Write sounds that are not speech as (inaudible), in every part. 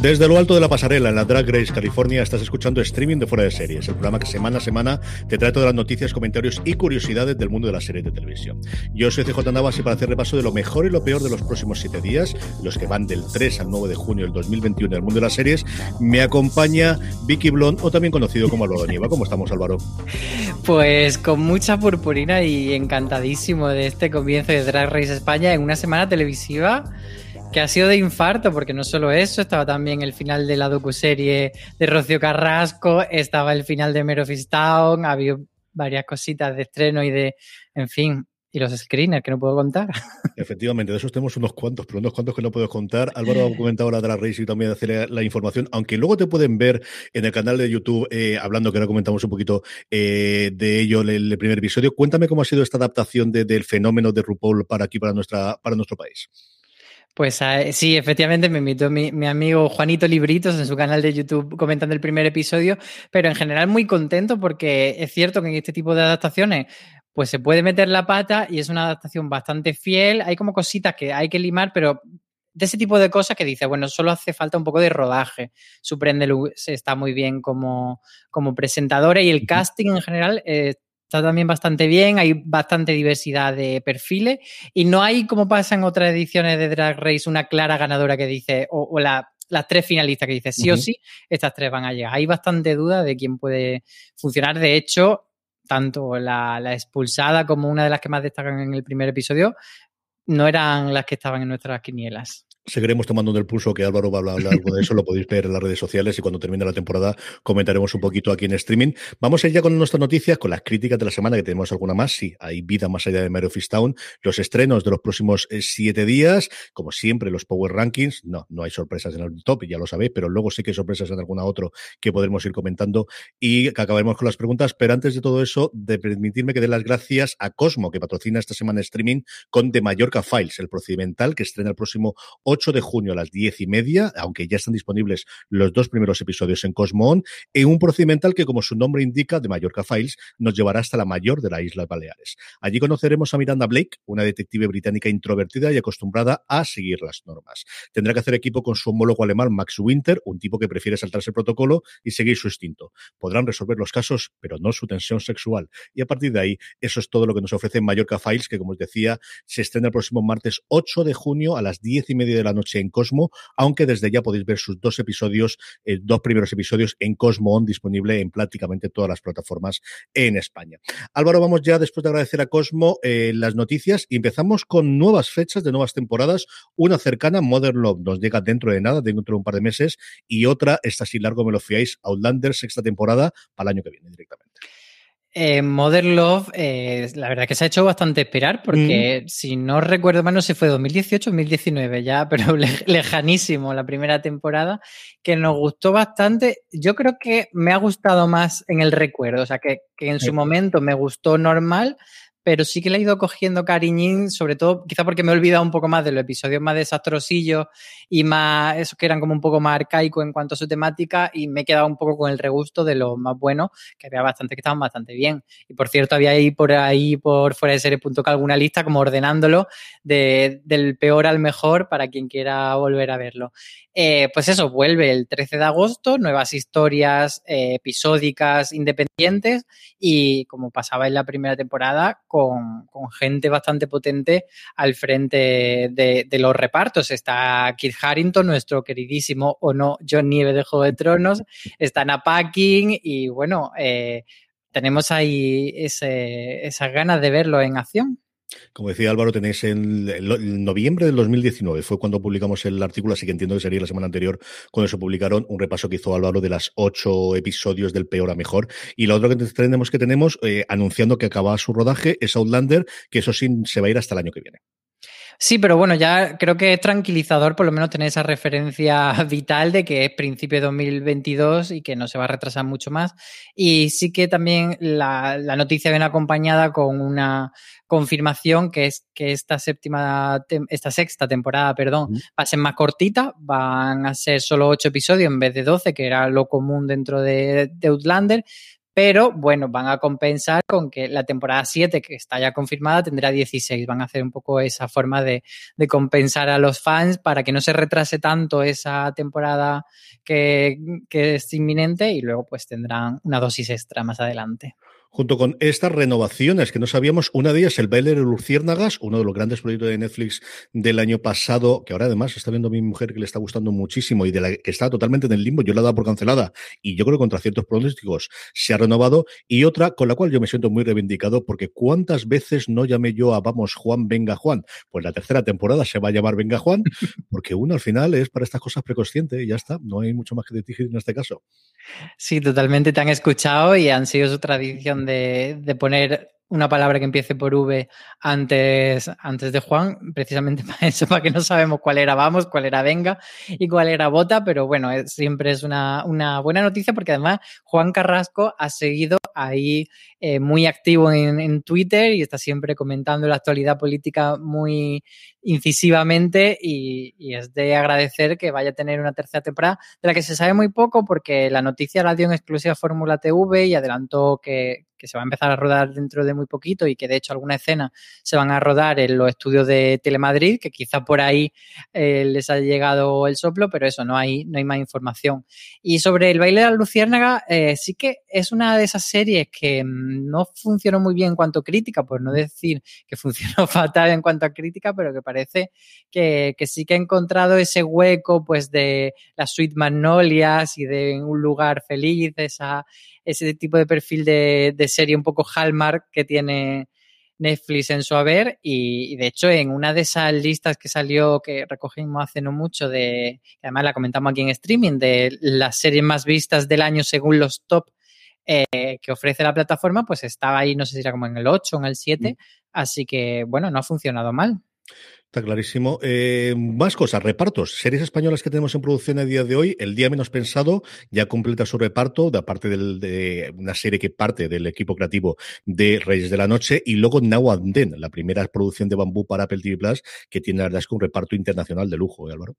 Desde lo alto de la pasarela en la Drag Race California estás escuchando streaming de Fuera de Series, el programa que semana a semana te trae todas las noticias, comentarios y curiosidades del mundo de las series de televisión. Yo soy CJ Navas y para hacer repaso de lo mejor y lo peor de los próximos siete días, los que van del 3 al 9 de junio del 2021 en el mundo de las series, me acompaña Vicky Blond, o también conocido como Álvaro Nieva. ¿Cómo estamos, Álvaro? Pues con mucha purpurina y encantadísimo de este comienzo de Drag Race España en una semana televisiva que ha sido de infarto, porque no solo eso, estaba también el final de la docuserie de Rocío Carrasco, estaba el final de Mare of Town, ha habido varias cositas de estreno y de, en fin, y los screeners que no puedo contar. (laughs) Efectivamente, de esos tenemos unos cuantos, pero unos cuantos que no puedo contar. Álvaro ha comentado la de la Race y también hacer la información, aunque luego te pueden ver en el canal de YouTube eh, hablando, que ahora comentamos un poquito eh, de ello el primer episodio. Cuéntame cómo ha sido esta adaptación del fenómeno de RuPaul para aquí, para, nuestra, para nuestro país. Pues ah, sí, efectivamente me invitó mi, amigo Juanito Libritos en su canal de YouTube comentando el primer episodio, pero en general muy contento porque es cierto que en este tipo de adaptaciones pues se puede meter la pata y es una adaptación bastante fiel. Hay como cositas que hay que limar, pero de ese tipo de cosas que dice, bueno, solo hace falta un poco de rodaje. Suprende está muy bien como, como presentadora y el casting en general eh, está también bastante bien, hay bastante diversidad de perfiles y no hay, como pasa en otras ediciones de Drag Race, una clara ganadora que dice, o, las tres finalistas que dice, sí o sí, estas tres van a llegar. Hay bastante duda de quién puede funcionar. De hecho, tanto la, la expulsada como una de las que más destacan en el primer episodio no eran las que estaban en nuestras quinielas. Seguiremos tomando del pulso que Álvaro va a hablar algo de eso, lo podéis ver en las redes sociales y cuando termine la temporada comentaremos un poquito aquí en streaming. Vamos a ir ya con nuestras noticias, con las críticas de la semana, que tenemos alguna más. Sí, hay vida más allá de Mario Town. Los estrenos de los próximos eh, siete días, como siempre, los Power Rankings. No, no hay sorpresas en el top, ya lo sabéis, pero luego sí que hay sorpresas en alguna otro que podremos ir comentando y que acabaremos con las preguntas. Pero antes de todo eso, de permitirme que dé las gracias a Cosmo, que patrocina esta semana streaming con The Mallorca Files, el procedimental que estrena el próximo 8 8 de junio a las 10 y media, aunque ya están disponibles los dos primeros episodios en Cosmon, en un procedimental que, como su nombre indica, de Mallorca Files, nos llevará hasta la mayor de las Islas Baleares. Allí conoceremos a Miranda Blake, una detective británica introvertida y acostumbrada a seguir las normas. Tendrá que hacer equipo con su homólogo alemán Max Winter, un tipo que prefiere saltarse el protocolo y seguir su instinto. Podrán resolver los casos, pero no su tensión sexual. Y a partir de ahí, eso es todo lo que nos ofrece Mallorca Files, que como os decía, se estrena el próximo martes 8 de junio a las 10 y media de la noche en Cosmo, aunque desde ya podéis ver sus dos episodios, eh, dos primeros episodios en Cosmo On, disponible en prácticamente todas las plataformas en España. Álvaro, vamos ya después de agradecer a Cosmo eh, las noticias y empezamos con nuevas fechas de nuevas temporadas. Una cercana, Modern Love, nos llega dentro de nada, dentro de un par de meses, y otra, esta si largo me lo fiáis, Outlander, sexta temporada, para el año que viene directamente. Eh, Modern Love, eh, la verdad que se ha hecho bastante esperar, porque mm. si no recuerdo mal, no sé, fue 2018 2019 ya, (laughs) pero lejanísimo la primera temporada, que nos gustó bastante. Yo creo que me ha gustado más en el recuerdo, o sea, que, que en su momento me gustó normal, pero sí que le he ido cogiendo cariñín, sobre todo quizá porque me he olvidado un poco más de los episodios más desastrosillos y más, esos que eran como un poco más arcaicos en cuanto a su temática y me he quedado un poco con el regusto de los más buenos, que había bastante que estaban bastante bien. Y por cierto, había ahí por ahí, por fuera de serie.com alguna lista como ordenándolo de, del peor al mejor para quien quiera volver a verlo. Eh, pues eso, vuelve el 13 de agosto, nuevas historias eh, episódicas independientes y como pasaba en la primera temporada, gente bastante potente al frente de, los repartos. Está Kit Harrington, nuestro queridísimo o no John Nieve de Juego de Tronos, está Anna Packing y bueno, eh, tenemos ahí esas ganas de verlo en acción. Como decía Álvaro, tenéis en noviembre del 2019, fue cuando publicamos el artículo, así que entiendo que sería la semana anterior cuando se publicaron un repaso que hizo Álvaro de las ocho episodios del peor a mejor. Y lo otro que tenemos que tenemos, eh, anunciando que acaba su rodaje, es Outlander, que eso sí se va a ir hasta el año que viene. Sí, pero bueno, ya creo que es tranquilizador por lo menos tener esa referencia (laughs) vital de que es principio de 2022 y que no se va a retrasar mucho más. Y sí que también la, la noticia viene acompañada con una confirmación que es que esta séptima, esta sexta temporada, perdón, va a ser más cortita, van a ser solo ocho episodios en vez de doce, que era lo común dentro de, de Outlander, pero bueno, van a compensar con que la temporada 7, que está ya confirmada, tendrá 16. Van a hacer un poco esa forma de, compensar a los fans para que no se retrase tanto esa temporada que, que es inminente y luego pues tendrán una dosis extra más adelante junto con estas renovaciones que no sabíamos. Una de ellas, el baile de Luciérnagas, uno de los grandes proyectos de Netflix del año pasado, que ahora además está viendo mi mujer que le está gustando muchísimo y de la que está totalmente en el limbo. Yo la he dado por cancelada y yo creo que contra ciertos pronósticos se ha renovado. Y otra con la cual yo me siento muy reivindicado porque cuántas veces no llamé yo a Vamos Juan, venga Juan. Pues la tercera temporada se va a llamar Venga Juan, (laughs) porque uno al final es para estas cosas preconsciente y ya está. No hay mucho más que decir en este caso. Sí, totalmente te han escuchado y han sido su tradición de, poner una palabra que empiece por V antes, antes de Juan, precisamente (laughs) para eso, para que no sabemos cuál era vamos, cuál era venga y cuál era bota, pero bueno, siempre es una, una buena noticia porque además Juan Carrasco ha seguido ahí eh, muy activo en, en, Twitter y está siempre comentando la actualidad política muy incisivamente y, y, es de agradecer que vaya a tener una tercera temporada de la que se sabe muy poco porque la noticia la dio en exclusiva Fórmula TV y adelantó que, que se va a empezar a rodar dentro de muy poquito y que de hecho algunas escenas se van a rodar en los estudios de Telemadrid, que quizá por ahí eh, les ha llegado el soplo, pero eso, no hay, no hay más información. Y sobre el baile de la luciérnaga, eh, sí que es una de esas series que mm, no funcionó muy bien en cuanto a crítica, por no decir que funcionó (laughs) fatal en cuanto a crítica, pero que parece que, que sí que ha encontrado ese hueco pues de las Sweet Magnolias y de un lugar feliz, esa ese tipo de perfil de, de serie un poco Hallmark que tiene Netflix en su haber y, y, de hecho en una de esas listas que salió que recogimos hace no mucho de además la comentamos aquí en streaming de las series más vistas del año según los top eh, que ofrece la plataforma pues estaba ahí no sé si era como en el 8 o en el 7 mm. así que bueno no ha funcionado mal Está clarísimo. Eh, más cosas, repartos. Series españolas que tenemos en producción a día de hoy, El Día Menos Pensado ya completa su reparto, de aparte del, de una serie que parte del equipo creativo de Reyes de la Noche, y luego Now and Then, la primera producción de Bambú para Apple TV Plus, que tiene la verdad un reparto internacional de lujo, ¿eh, Álvaro?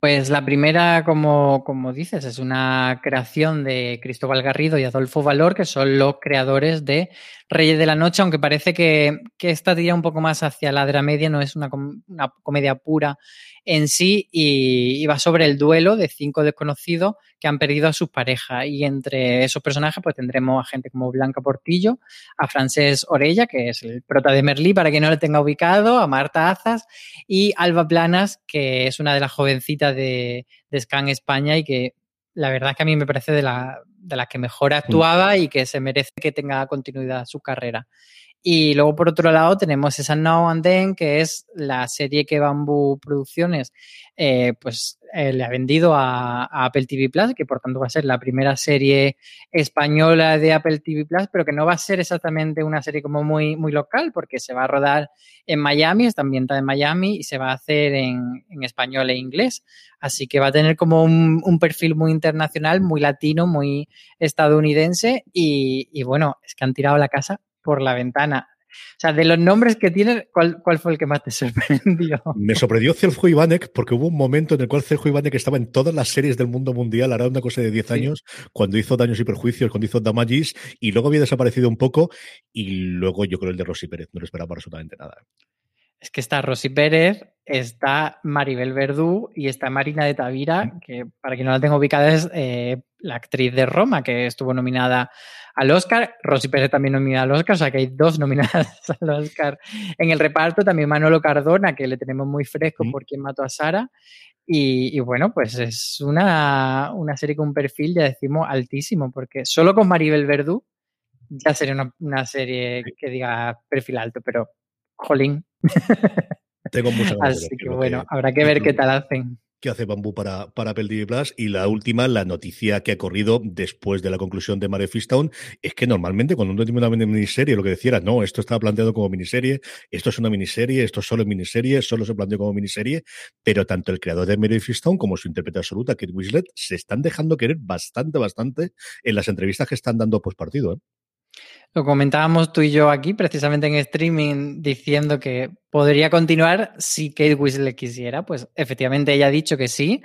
Pues la primera, como, como, dices, es una creación de Cristóbal Garrido y Adolfo Valor, que son los creadores de Reyes de la Noche, aunque parece que, que esta tira un poco más hacia la dramedia, no es una, una comedia pura en sí y, y, va sobre el duelo de cinco desconocidos que han perdido a sus parejas. Y entre esos personajes, pues tendremos a gente como Blanca Portillo, a Francés Orella, que es el prota de Merlí, para que no lo tenga ubicado, a Marta Azas y Alba Planas, que es una de las jovencitas de, de Scan España y que la verdad es que a mí me parece de, la, de las que mejor actuaba y que se merece que tenga continuidad su carrera. Y luego, por otro lado, tenemos esa Now and Then, que es la serie que Bamboo Producciones eh, pues, eh, le ha vendido a, a, Apple TV Plus, que por tanto va a ser la primera serie española de Apple TV Plus, pero que no va a ser exactamente una serie como muy, muy local, porque se va a rodar en Miami, está ambientada en Miami y se va a hacer en, en español e inglés. Así que va a tener como un, un, perfil muy internacional, muy latino, muy estadounidense y, y bueno, es que han tirado la casa por la ventana. O sea, de los nombres que tiene, ¿cuál, cuál fue el que más te sorprendió? Me sorprendió Celjo Ivanek porque hubo un momento en el cual Celjo Ivanek estaba en todas las series del mundo mundial, hará una cosa de 10 años, cuando hizo Daños y Perjuicios, cuando hizo Damagis, y luego había desaparecido un poco, y luego yo creo el de Rosy Pérez, no lo esperaba absolutamente nada. Es que está Rosy Pérez, está Maribel Verdú y está Marina de Tavira, que para quien no la tengo ubicada es eh, la actriz de Roma, que estuvo nominada al Oscar. Rosy Pérez también nominada al Oscar, o sea que hay dos nominadas (laughs) al Oscar en el reparto. También Manolo Cardona, que le tenemos muy fresco por quien mató a Sara. Y, bueno, pues es una, serie con un perfil, ya decimos, altísimo, porque solo con Maribel Verdú ya sería una, una serie que diga perfil alto, pero jolín, tengo mucha (laughs) Así que bueno, habrá que ver qué tal hacen que hace Bambú para, para Apple TV Plus. Y la última, la noticia que ha corrido después de la conclusión de Mare Fistown, es que normalmente cuando uno tiene una miniserie, lo que decía era, no, esto estaba planteado como miniserie, esto es una miniserie, esto solo es miniserie, solo se planteó como miniserie, pero tanto el creador de Mare Fistown como su intérprete absoluta, Kate Winslet, se están dejando querer bastante, bastante en las entrevistas que están dando post partido. ¿eh? Lo comentábamos tú y yo aquí, precisamente en streaming, diciendo que podría continuar si Kate Winslet quisiera. Pues efectivamente ella ha dicho que sí,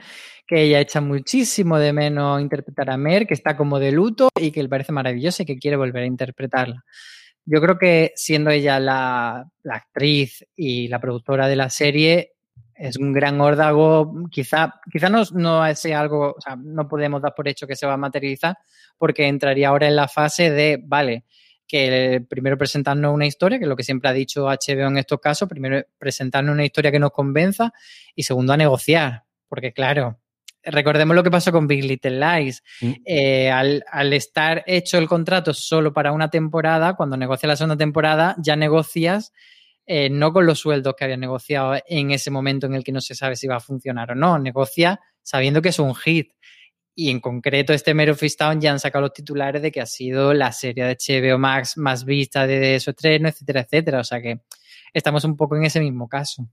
que ella echa muchísimo de menos interpretar a Mer, que está como de luto y que le parece maravillosa y que quiere volver a interpretarla. Yo creo que siendo ella la, actriz y la productora de la serie, es un gran órdago. Quizá, quizá no, no sea algo, o sea, no podemos dar por hecho que se va a materializar, porque entraría ahora en la fase de, vale, que primero presentarnos una historia, que es lo que siempre ha dicho HBO en estos casos, primero presentarnos una historia que nos convenza y segundo a negociar, porque claro, recordemos lo que pasó con Big Little Lies. Mm. Eh, al, estar hecho el contrato solo para una temporada, cuando negocias la segunda temporada, ya negocias eh, no con los sueldos que habías negociado en ese momento en el que no se sabe si va a funcionar o no, negocia sabiendo que es un hit. Y en concreto, este Mero Town ya han sacado los titulares de que ha sido la serie de HBO Max más vista de su estreno, etcétera, etcétera. O sea que estamos un poco en ese mismo caso.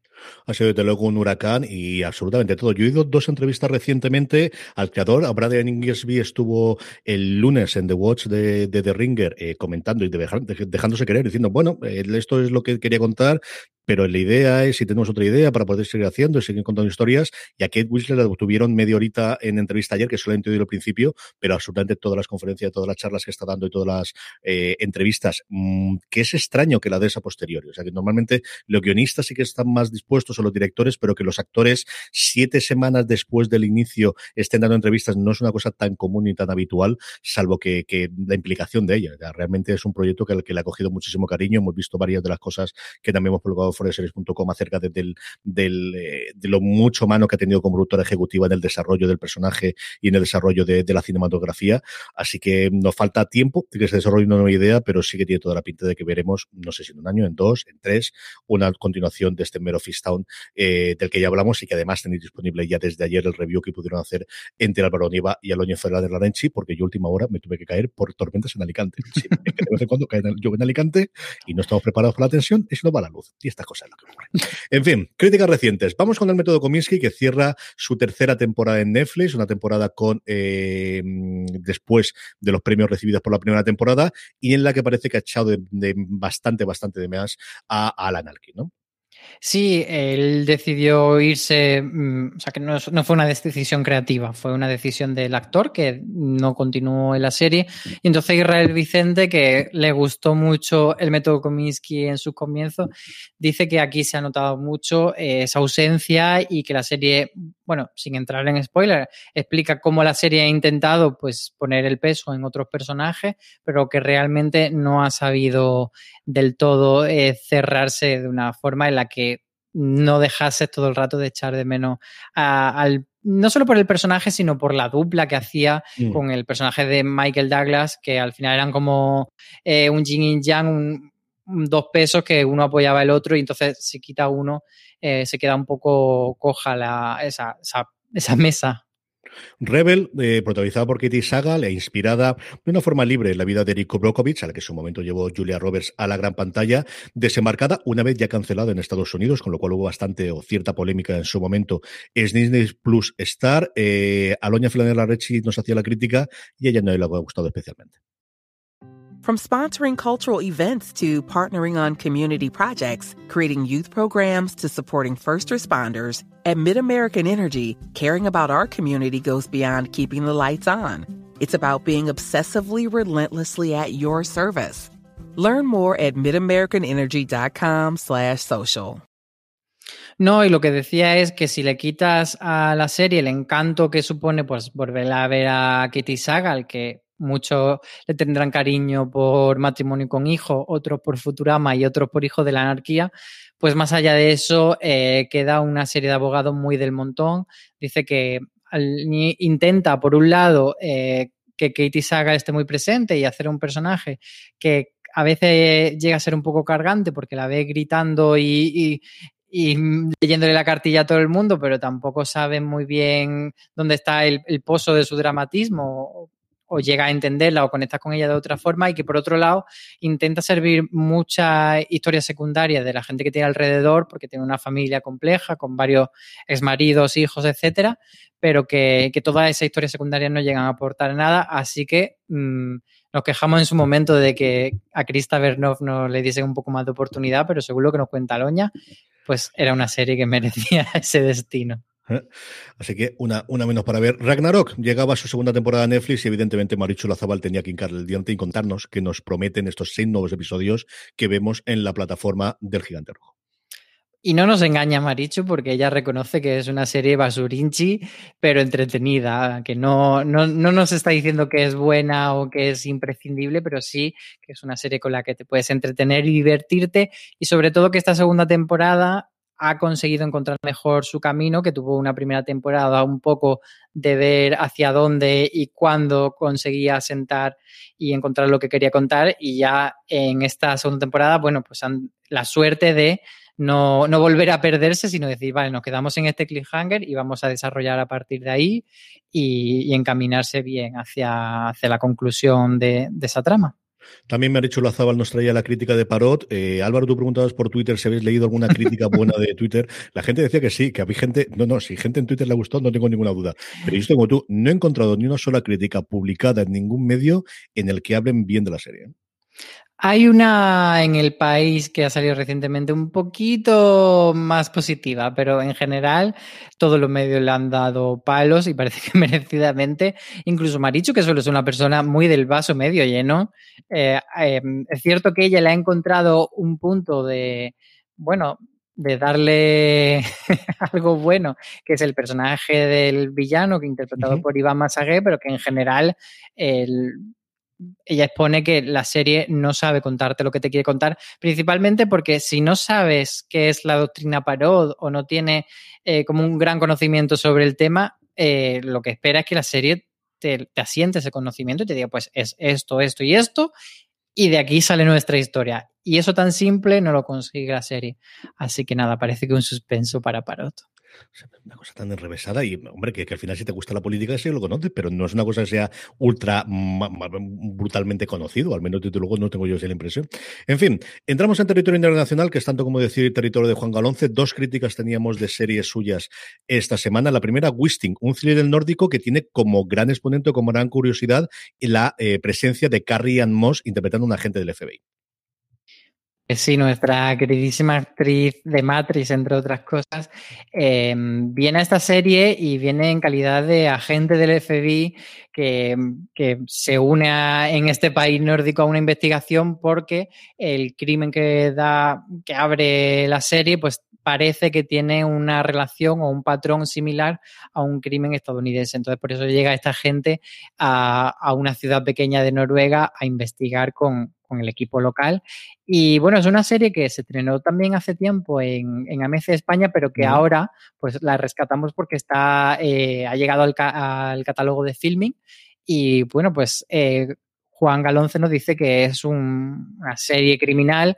Ha sido desde luego un huracán y absolutamente todo. Yo he ido dos entrevistas recientemente al creador. Brian Ingersby estuvo el lunes en The Watch de, The Ringer eh, comentando y dejándose querer, diciendo, bueno, eh, esto es lo que quería contar pero la idea es si tenemos otra idea para poder seguir haciendo y seguir contando historias. Y a Kate Winslet la tuvieron media horita en entrevista ayer, que solamente oído al principio, pero absolutamente todas las conferencias, todas las charlas que está dando y todas las eh, entrevistas, mm, que es extraño que la des a posteriori. O sea, que normalmente los guionistas sí que están más dispuestos o los directores, pero que los actores siete semanas después del inicio estén dando entrevistas no es una cosa tan común ni tan habitual, salvo que, que la implicación de ella. realmente es un proyecto que, que le ha cogido muchísimo cariño. Hemos visto varias de las cosas que también hemos publicado foreseries.com acerca de, del, del, eh, de lo mucho mano que ha tenido como productora ejecutiva en el desarrollo del personaje y en el desarrollo de, la cinematografía. Así que nos falta tiempo de que se desarrolle una nueva idea, pero sí que tiene toda la pinta de que veremos, no sé si en un año, en dos, en tres, una continuación de este Mero Town eh, del que ya hablamos y que además tenéis disponible ya desde ayer el review que pudieron hacer entre Álvaro Nieva y Aloño Ferrer de Larenchi, porque yo última hora me tuve que caer por tormentas en Alicante. Sí, de vez en cuando cae en Alicante y no estamos preparados para la tensión y se nos va la luz. Y cosas lo que ocurre. En fin, críticas recientes. Vamos con el método Kominsky, que cierra su tercera temporada en Netflix, una temporada con eh, después de los premios recibidos por la primera temporada, y en la que parece que ha echado de, bastante, bastante de más a Alan Alkin, ¿no? Sí, él decidió irse, mm, o sea que no, fue una decisión creativa, fue una decisión del actor que no continuó en la serie. Y entonces Israel Vicente, que le gustó mucho el método Kominsky en sus comienzos, dice que aquí se ha notado mucho eh, esa ausencia y que la serie, bueno, sin entrar en spoiler, explica cómo la serie ha intentado pues poner el peso en otros personajes, pero que realmente no ha sabido del todo eh, cerrarse de una forma en la que no dejase todo el rato de echar de menos al no solo por el personaje, sino por la dupla que hacía mm. con el personaje de Michael Douglas, que al final eran como eh, un yin y yang, dos pesos que uno apoyaba el otro y entonces si quita uno eh, se queda un poco coja la, esa, esa, esa mesa. Rebel, eh, protagonizada por Katie Saga, le inspirada de una forma libre en la vida de Rico Brokovich, a la que en su momento llevó Julia Roberts a la gran pantalla, desembarcada una vez ya cancelada en Estados Unidos, con lo cual hubo bastante o cierta polémica en su momento. Es Disney Plus Star. Eh, Aloña Flanella Rechi nos hacía la crítica y a ella no le ha gustado especialmente. From sponsoring cultural events to partnering on community projects, creating youth programs to supporting first responders, at MidAmerican Energy, caring about our community goes beyond keeping the lights on. It's about being obsessively relentlessly at your service. Learn more at midamericanenergy.com slash social. No, y lo que decía es que si le quitas a la serie el encanto que supone pues volver a ver a Kitty Sagal, que Muchos le tendrán cariño por matrimonio con hijo, otros por Futurama y otros por Hijo de la Anarquía. Pues más allá de eso, eh, queda una serie de abogados muy del montón. Dice que intenta, por un lado, eh, que Katie Saga esté muy presente y hacer un personaje que a veces llega a ser un poco cargante porque la ve gritando y, leyéndole la cartilla a todo el mundo, pero tampoco sabe muy bien dónde está el, el pozo de su dramatismo o llega a entenderla o conectas con ella de otra forma y que por otro lado intenta servir muchas historias secundarias de la gente que tiene alrededor porque tiene una familia compleja con varios exmaridos, hijos, etcétera, pero que, que todas esas historias secundarias no llegan a aportar nada, así que mm, nos quejamos en su momento de que a Krista Bernov no le diese un poco más de oportunidad, pero seguro que nos cuenta Loña, pues era una serie que merecía (laughs) ese destino. ¿Eh? Así que una, una menos para ver. Ragnarok llegaba a su segunda temporada a Netflix y evidentemente Marichu Lazabal tenía que hincarle el diente y contarnos que nos prometen estos seis nuevos episodios que vemos en la plataforma del Gigante Rojo. Y no nos engaña Marichu porque ella reconoce que es una serie basurinchi, pero entretenida, que no, no, no, nos está diciendo que es buena o que es imprescindible, pero sí que es una serie con la que te puedes entretener y divertirte y sobre todo que esta segunda temporada ha conseguido encontrar mejor su camino, que tuvo una primera temporada un poco de ver hacia dónde y cuándo conseguía sentar y encontrar lo que quería contar. Y ya en esta segunda temporada, bueno, pues han, la suerte de no, no, volver a perderse, sino decir, vale, nos quedamos en este cliffhanger y vamos a desarrollar a partir de ahí y, encaminarse bien hacia, hacia la conclusión de esa trama. También me ha dicho Lazabal nos traía la crítica de Parot. Eh, Álvaro, tú preguntabas por Twitter si habéis leído alguna crítica buena de Twitter. La gente decía que sí, que había gente. No, no, si gente en Twitter le gustó, no tengo ninguna duda. Pero yo como tú, no he encontrado ni una sola crítica publicada en ningún medio en el que hablen bien de la serie. Hay una en el país que ha salido recientemente un poquito más positiva, pero en general todos los medios le han dado palos y parece que (laughs) merecidamente. Incluso Marichu, que suele ser una persona muy del vaso medio lleno, eh, eh, es cierto que ella le ha encontrado un punto de, bueno, de darle (laughs) algo bueno, que es el personaje del villano que interpretado por Iván Masagué, pero que en general el ella expone que la serie no sabe contarte lo que te quiere contar, principalmente porque si no sabes qué es la doctrina Parod o no tiene eh, como un gran conocimiento sobre el tema, eh, lo que espera es que la serie te, te, asiente ese conocimiento y te diga, pues es esto, esto y esto, y de aquí sale nuestra historia. Y eso tan simple no lo consigue la serie. Así que nada, parece que un suspenso para Parot. Una cosa tan enrevesada y, hombre, que, al final si te gusta la política sí lo conoces, pero no es una cosa que sea ultra brutalmente conocido, al menos desde luego no tengo yo esa impresión. En fin, entramos en territorio internacional, que es tanto como decir territorio de Juan Galonce. Dos críticas teníamos de series suyas esta semana. La primera, Wisting, un thriller nórdico que tiene como gran exponente, como gran curiosidad, la eh, presencia de Carrie Ann Moss interpretando a un agente del FBI. Sí, nuestra queridísima actriz de Matrix, entre otras cosas, em, viene a esta serie y viene en calidad de agente del FBI que, que se une en este país nórdico a una investigación porque el crimen que da, que abre la serie, pues parece que tiene una relación o un patrón similar a un crimen estadounidense. Entonces, por eso llega esta gente a, a una ciudad pequeña de Noruega a investigar con, con el equipo local. Y bueno, es una serie que se estrenó también hace tiempo en, en AMC España, pero que ahora pues la rescatamos porque está, eh, ha llegado al, al, catálogo de filming. Y bueno, pues eh, Juan Galonce nos dice que es un, una serie criminal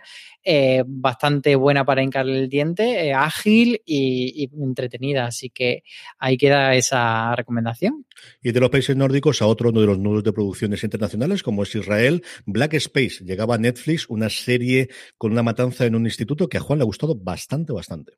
eh, bastante buena para hincarle el diente, eh, ágil y, y, entretenida. Así que ahí queda esa recomendación. Y de los países nórdicos a otro de los nudos de producciones internacionales, como es Israel, Black Space. Llegaba a Netflix una serie con una matanza en un instituto que a Juan le ha gustado bastante, bastante.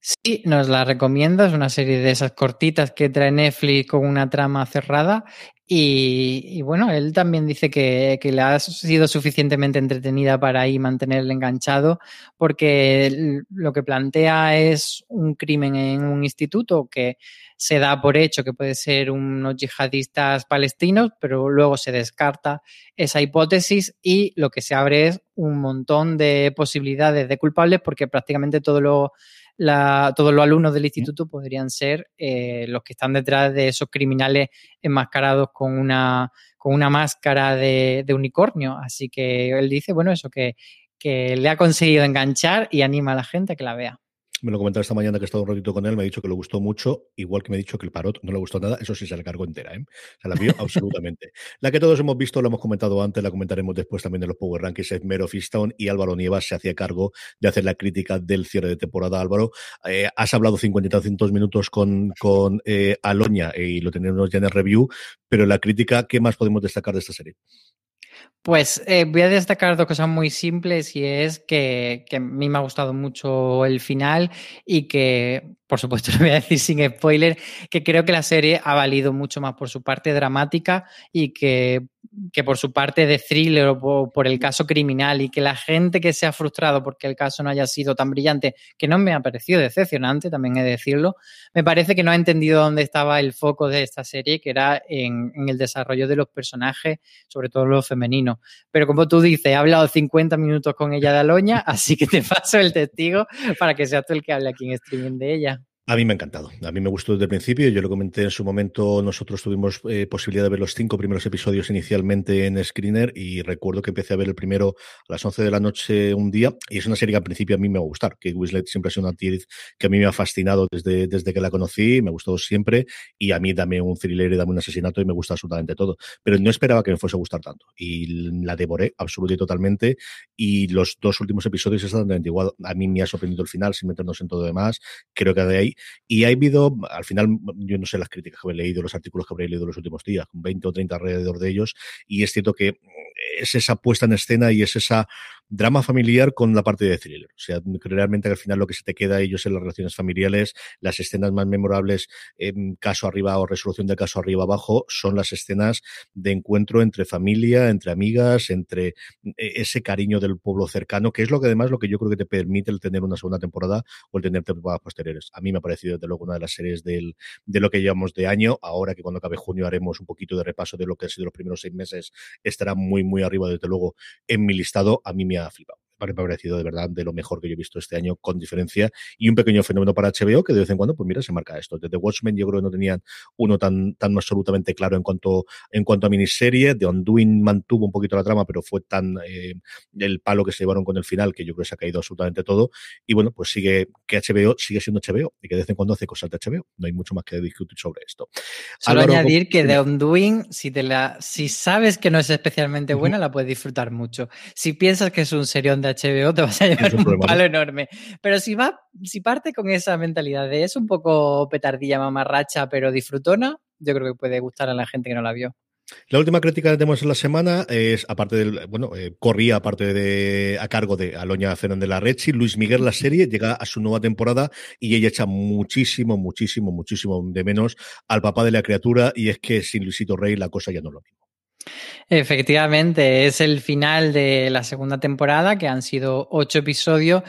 Sí, nos la recomiendo. Es una serie de esas cortitas que trae Netflix con una trama cerrada Y, bueno, él también dice que, le ha sido suficientemente entretenida para ahí mantenerle enganchado, porque lo que plantea es un crimen en un instituto que se da por hecho que puede ser unos yihadistas palestinos, pero luego se descarta esa hipótesis y lo que se abre es un montón de posibilidades de culpables porque prácticamente todo lo todos los alumnos del instituto podrían ser eh, los que están detrás de esos criminales enmascarados con una, con una máscara de, unicornio. Así que él dice, bueno, eso, que, que le ha conseguido enganchar y anima a la gente a que la vea me lo comentaba esta mañana que he estado un ratito con él, me ha dicho que le gustó mucho, igual que me ha dicho que el Parot no le gustó nada, eso sí se la cargó entera, ¿eh? Se la vio (laughs) absolutamente. La que todos hemos visto, la hemos comentado antes, la comentaremos después también de los Power Rankings, es Mero Fistone y Álvaro Nievas se hacía cargo de hacer la crítica del cierre de temporada. Álvaro, eh, has hablado 50 y tantos minutos con, con eh, Aloña y lo tenemos ya en el review, pero la crítica, ¿qué más podemos destacar de esta serie? Pues eh, voy a destacar dos cosas muy simples y es que, que, a mí me ha gustado mucho el final y que por supuesto (laughs) lo voy a decir sin spoiler, que creo que la serie ha valido mucho más por su parte dramática y que, que por su parte de thriller o por, el caso criminal y que la gente que se ha frustrado porque el caso no haya sido tan brillante, que no me ha parecido decepcionante, también he de decirlo, me parece que no ha entendido dónde estaba el foco de esta serie, que era en, en el desarrollo de los personajes, sobre todo los femeninos. Pero como tú dices, he hablado 50 minutos con ella de Aloña, así que te (laughs) paso el testigo para que seas tú el que hable aquí en streaming de ella. A mí me ha encantado. A mí me gustó desde el principio. Yo lo comenté en su momento. Nosotros tuvimos eh, posibilidad de ver los cinco primeros episodios inicialmente en Screener y recuerdo que empecé a ver el primero a las 11 de la noche un día y es una serie que al principio a mí me va a gustar. Que Winslet siempre ha sido una actriz que a mí me ha fascinado desde, desde que la conocí. Me ha gustado siempre y a mí dame un thriller y dame un asesinato y me gusta absolutamente todo. Pero no esperaba que me fuese a gustar tanto y la devoré absolutamente y totalmente y los dos últimos episodios están igual. A mí me ha sorprendido el final sin meternos en todo demás. Creo que de ahí y ha habido, al final, yo no sé las críticas que he leído, los artículos que habré leído los últimos días, con 20 o 30 alrededor de ellos, y es cierto que es esa puesta en escena y es esa drama familiar con la parte de thriller. O sea, realmente al final lo que se te queda ellos en las relaciones familiares, las escenas más memorables, en caso arriba o resolución de caso arriba abajo, son las escenas de encuentro entre familia, entre amigas, entre eh, ese cariño del pueblo cercano, que es lo que además lo que yo creo que te permite el tener una segunda temporada o el tener temporadas posteriores. A mí me ha parecido desde luego una de las series del, de lo que llevamos de año. Ahora que cuando acabe junio haremos un poquito de repaso de lo que han sido los primeros seis meses, estará muy, muy arriba desde luego en mi listado. A mí me ha flipado me ha parecido de verdad de lo mejor que yo he visto este año con diferencia. Y un pequeño fenómeno para HBO que de vez en cuando pues mira se marca esto. Desde Watchmen yo creo que no tenían uno tan tan absolutamente claro en cuanto en cuanto a miniserie. De Undoing mantuvo un poquito la trama pero fue tan eh, el palo que se llevaron con el final que yo creo que se ha caído absolutamente todo. Y bueno pues sigue que HBO sigue siendo HBO y que de vez en cuando hace cosas de HBO no hay mucho más que discutir sobre esto. Solo añadir que de Undoing si te la si sabes que no es especialmente buena la puedes disfrutar mucho. Si piensas que es un serión de HBO te vas a llevar un, palo enorme. Pero si va, si parte con esa mentalidad de es un poco petardilla mamarracha, pero disfrutona, yo creo que puede gustar a la gente que no la vio. La última crítica que tenemos en la semana es, aparte del, bueno, eh, corría aparte de, a cargo de Aloña Fernández la Rechi, Luis Miguel la serie llega a su nueva temporada y ella echa muchísimo, muchísimo, muchísimo de menos al papá de la criatura y es que sin Luisito Rey la cosa ya no es lo mismo. Efectivamente, es el final de la segunda temporada, que han sido ocho episodios.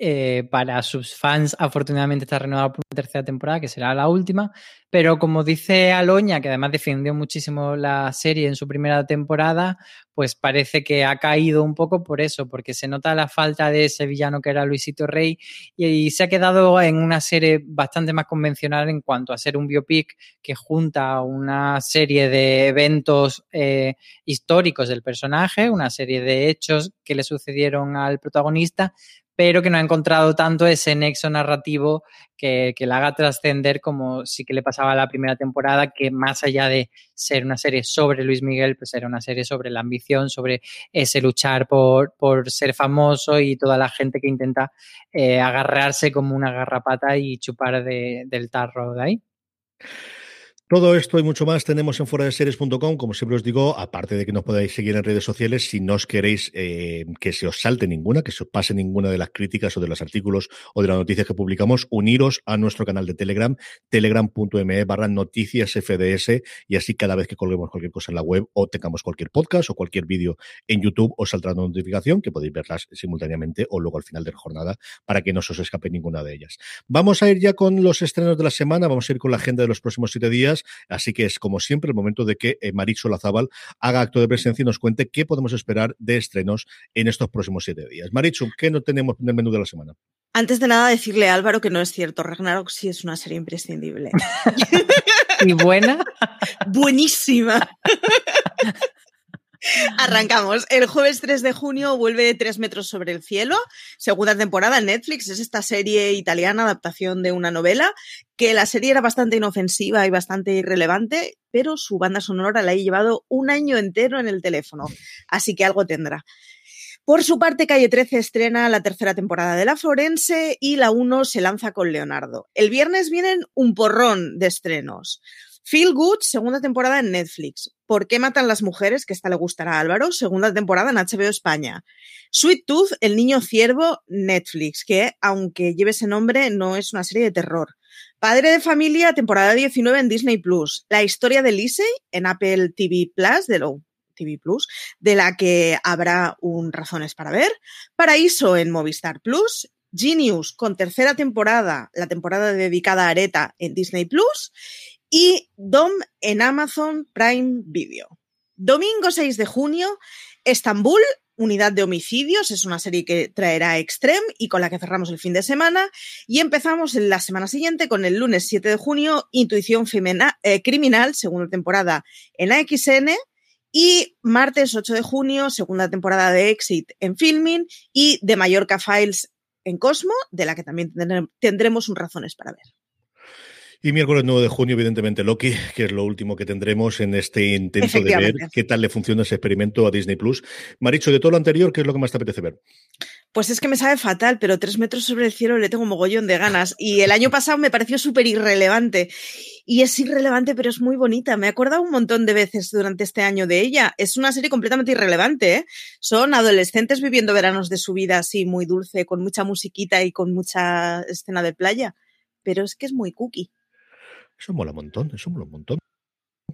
Eh, para sus fans, afortunadamente está renovada por una tercera temporada, que será la última. Pero como dice Aloña, que además defendió muchísimo la serie en su primera temporada, pues parece que ha caído un poco por eso, porque se nota la falta de ese villano que era Luisito Rey y, se ha quedado en una serie bastante más convencional en cuanto a ser un biopic que junta una serie de eventos eh, históricos del personaje, una serie de hechos que le sucedieron al protagonista, pero que no ha encontrado tanto ese nexo narrativo que, que la haga trascender como sí que le pasaba a la primera temporada, que más allá de ser una serie sobre Luis Miguel, pues era una serie sobre la ambición, sobre ese luchar por, por ser famoso y toda la gente que intenta eh, agarrarse como una garrapata y chupar de, del tarro de ahí. Todo esto y mucho más tenemos en fuera de series.com. Como siempre os digo, aparte de que nos podáis seguir en redes sociales, si no os queréis eh, que se os salte ninguna, que se os pase ninguna de las críticas o de los artículos o de las noticias que publicamos, uniros a nuestro canal de Telegram, telegram.me barra noticias FDS, y así cada vez que colguemos cualquier cosa en la web o tengamos cualquier podcast o cualquier vídeo en YouTube, os saldrá una notificación que podéis verlas simultáneamente o luego al final de la jornada para que no se os escape ninguna de ellas. Vamos a ir ya con los estrenos de la semana, vamos a ir con la agenda de los próximos siete días Así que es como siempre el momento de que eh, Maricho Lazábal haga acto de presencia y nos cuente qué podemos esperar de estrenos en estos próximos siete días. Marichu, ¿qué no tenemos en el menú de la semana? Antes de nada, decirle a Álvaro que no es cierto. Ragnarok sí es una serie imprescindible. (laughs) ¿Y buena? (laughs) Buenísima. (laughs) Arrancamos. El jueves 3 de junio vuelve Tres metros sobre el cielo, segunda temporada en Netflix. Es esta serie italiana, adaptación de una novela, que la serie era bastante inofensiva y bastante irrelevante, pero su banda sonora la he llevado un año entero en el teléfono, así que algo tendrá. Por su parte, Calle 13 estrena la tercera temporada de La Forense y la 1 se lanza con Leonardo. El viernes vienen un porrón de estrenos. Feel Good, segunda temporada en Netflix. ¿Por qué matan las mujeres? Que esta le gustará a Álvaro, segunda temporada en HBO España. Sweet Tooth, El niño ciervo, Netflix, que aunque lleve ese nombre, no es una serie de terror. Padre de familia, temporada 19 en Disney Plus. La historia de Lisey en Apple TV Plus, de lo TV Plus, de la que habrá un razones para ver. Paraíso en Movistar Plus. Genius con tercera temporada, la temporada dedicada a Areta en Disney Plus y Dom en Amazon Prime Video. Domingo 6 de junio, Estambul, Unidad de Homicidios, es una serie que traerá Extreme y con la que cerramos el fin de semana. Y empezamos la semana siguiente con el lunes 7 de junio, Intuición eh, Criminal, segunda temporada en AXN. Y martes 8 de junio, segunda temporada de Exit en Filming y de Mallorca Files en Cosmo, de la que también tendremos un razones para ver. Y miércoles 9 de junio, evidentemente, Loki, que es lo último que tendremos en este intento de ver qué tal le funciona ese experimento a Disney Plus. Maricho, de todo lo anterior, ¿qué es lo que más te apetece ver? Pues es que me sabe fatal, pero tres metros sobre el cielo le tengo un mogollón de ganas. Y el año pasado me pareció súper irrelevante. Y es irrelevante, pero es muy bonita. Me he acordado un montón de veces durante este año de ella. Es una serie completamente irrelevante. ¿eh? Son adolescentes viviendo veranos de su vida así, muy dulce, con mucha musiquita y con mucha escena de playa. Pero es que es muy cookie. Eso mola un montón, eso mola un montón.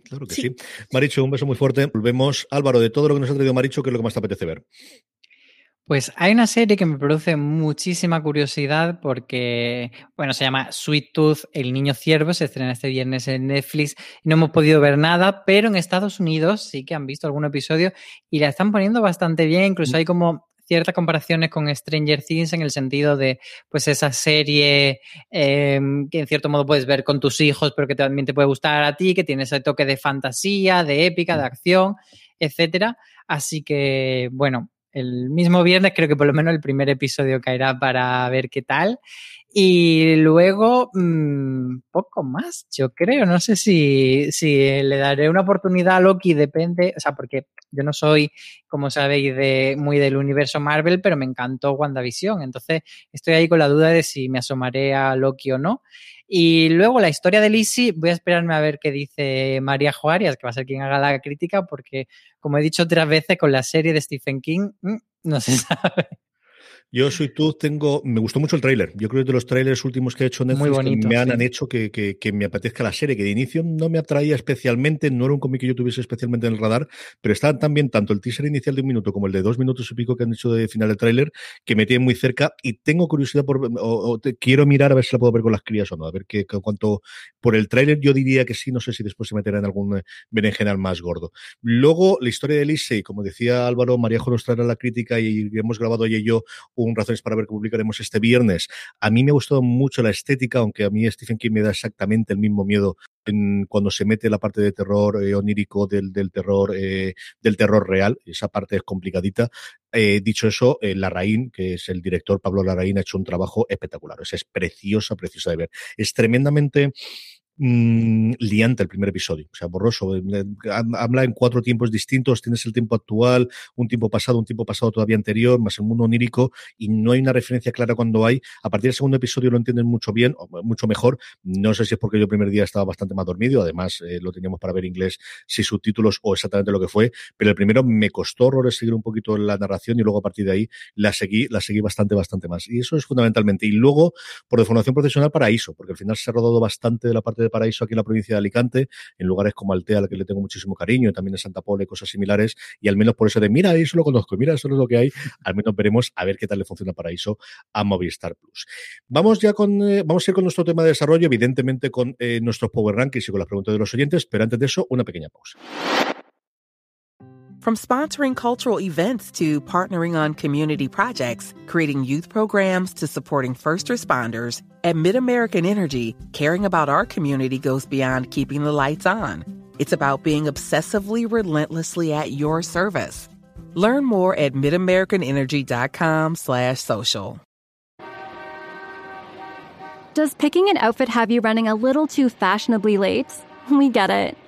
Claro que sí. Maricho, un beso muy fuerte. Volvemos. Álvaro, de todo lo que nos ha traído Maricho, ¿qué es lo que más te apetece ver? Pues hay una serie que me produce muchísima curiosidad porque, bueno, se llama Sweet Tooth, El Niño Ciervo, se estrena este viernes en Netflix y no hemos podido ver nada, pero en Estados Unidos sí que han visto algún episodio y la están poniendo bastante bien, incluso mm. hay como ciertas comparaciones con Stranger Things en el sentido de, pues, esa serie em, que en cierto modo puedes ver con tus hijos, pero que también te puede gustar a ti, que tiene ese toque de fantasía, de épica, de mm. acción, etcétera. Así que, bueno, el mismo viernes creo que por lo menos el primer episodio caerá para ver qué tal. Y luego, mmm, poco más, yo creo. No sé si, si le daré una oportunidad a Loki, depende. O sea, porque yo no soy, como sabéis, de, muy del universo Marvel, pero me encantó WandaVision. Entonces, estoy ahí con la duda de si me asomaré a Loki o no. Y luego la historia de Lizzie, voy a esperarme a ver qué dice María Juárez, que va a ser quien haga la crítica, porque, como he dicho otras veces, con la serie de Stephen King, mm, no se (laughs) sabe. Yo soy tú, tengo, me gustó mucho el tráiler. Yo creo que de los trailers últimos que he hecho Netflix Muy me han, hecho que, que, me apetezca la serie, que de inicio no me atraía especialmente, no era un cómic que yo tuviese especialmente en el radar, pero está también tanto el teaser inicial de un minuto como el de dos minutos y pico que han hecho de final del tráiler, que me tienen muy cerca y tengo curiosidad por, o, quiero mirar a ver si la puedo ver con las crías o no, a ver qué, cuánto, por el tráiler yo diría que sí, no sé si después se meterá en algún berenjenal más gordo. Luego, la historia de y como decía Álvaro, María nos traerá la crítica y hemos grabado ella y yo un Razones para ver que publicaremos este viernes. A mí me ha gustado mucho la estética, aunque a mí Stephen King me da exactamente el mismo miedo cuando se mete la parte de terror eh, onírico del, del terror eh, del terror real. Esa parte es complicadita. Eh, dicho eso, Larraín, que es el director Pablo Larraín, ha hecho un trabajo espectacular. es preciosa, preciosa de ver. Es tremendamente mmm, liante el primer episodio, o sea, borroso. Habla en cuatro tiempos distintos, tienes el tiempo actual, un tiempo pasado, un tiempo pasado todavía anterior, más el mundo onírico, y no hay una referencia clara cuando hay. A partir del segundo episodio lo entienden mucho bien, o mucho mejor. No sé si es porque yo el primer día estaba bastante más dormido, además eh, lo teníamos para ver inglés sin subtítulos o exactamente lo que fue, pero el primero me costó horrores seguir un poquito la narración y luego a partir de ahí la seguí, la seguí bastante, bastante más. Y eso es fundamentalmente. Y luego, por deformación profesional, Paraíso, porque al final se ha rodado bastante de la parte de Paraíso aquí en la provincia de Alicante, en lugares como Altea, al que le tengo muchísimo cariño, también en Santa Pola y cosas similares, y al menos por eso de, mira, eso lo conozco, mira, eso es lo que hay, al menos veremos a ver qué tal le funciona Paraíso a Movistar Plus. Vamos ya con, eh, vamos a ir con nuestro tema de desarrollo, evidentemente con eh, nuestros Power Rankings y con las preguntas de los oyentes, pero antes de eso, una pequeña pausa. From sponsoring cultural events to partnering on community projects, creating youth programs to supporting first responders, at MidAmerican Energy, caring about our community goes beyond keeping the lights on. It's about being obsessively relentlessly at your service. Learn more at midamericanenergy.com slash social. Does picking an outfit have you running a little too fashionably late? (laughs) We get it.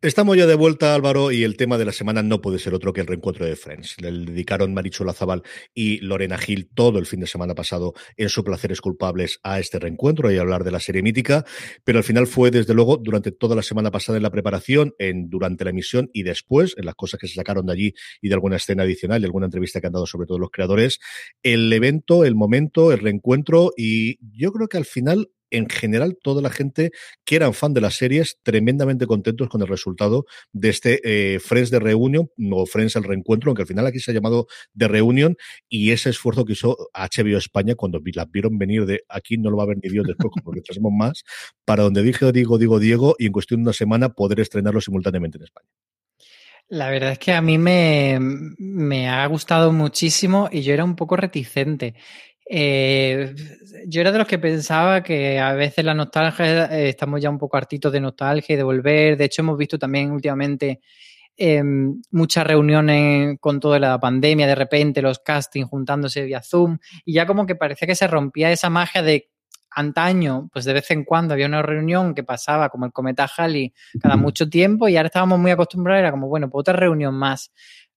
Estamos ya de vuelta, Álvaro, y el tema de la semana no puede ser otro que el reencuentro de Friends. Le dedicaron Marichu Lazabal y Lorena Gil todo el fin de semana pasado en su Placeres Culpables a este reencuentro y a hablar de la serie mítica, pero al final fue, desde luego, durante toda la semana pasada en la preparación, en, durante la emisión y después, en las cosas que se sacaron de allí y de alguna escena adicional y alguna entrevista que han dado sobre todo los creadores, el evento, el momento, el reencuentro y yo creo que al final en general toda la gente que eran fan de las series tremendamente contentos con el resultado de este eh, Friends de Reunion o Friends el reencuentro, aunque al final aquí se ha llamado de Reunion y ese esfuerzo que hizo HBO España cuando las vieron venir de aquí no lo va a ver ni Dios después porque traemos más, para donde dije digo, digo, Diego y en cuestión de una semana poder estrenarlo simultáneamente en España. La verdad es que a mí me, me ha gustado muchísimo y yo era un poco reticente. Eh, yo era de los que pensaba que a veces la nostalgia, eh, estamos ya un poco hartitos de nostalgia y de volver. De hecho, hemos visto también últimamente eh, muchas reuniones con toda la pandemia, de repente los castings juntándose vía Zoom, y ya como que parecía que se rompía esa magia de antaño, pues de vez en cuando había una reunión que pasaba como el cometa Halley cada mucho tiempo y ahora estábamos muy acostumbrados, era como, bueno, pues otra reunión más.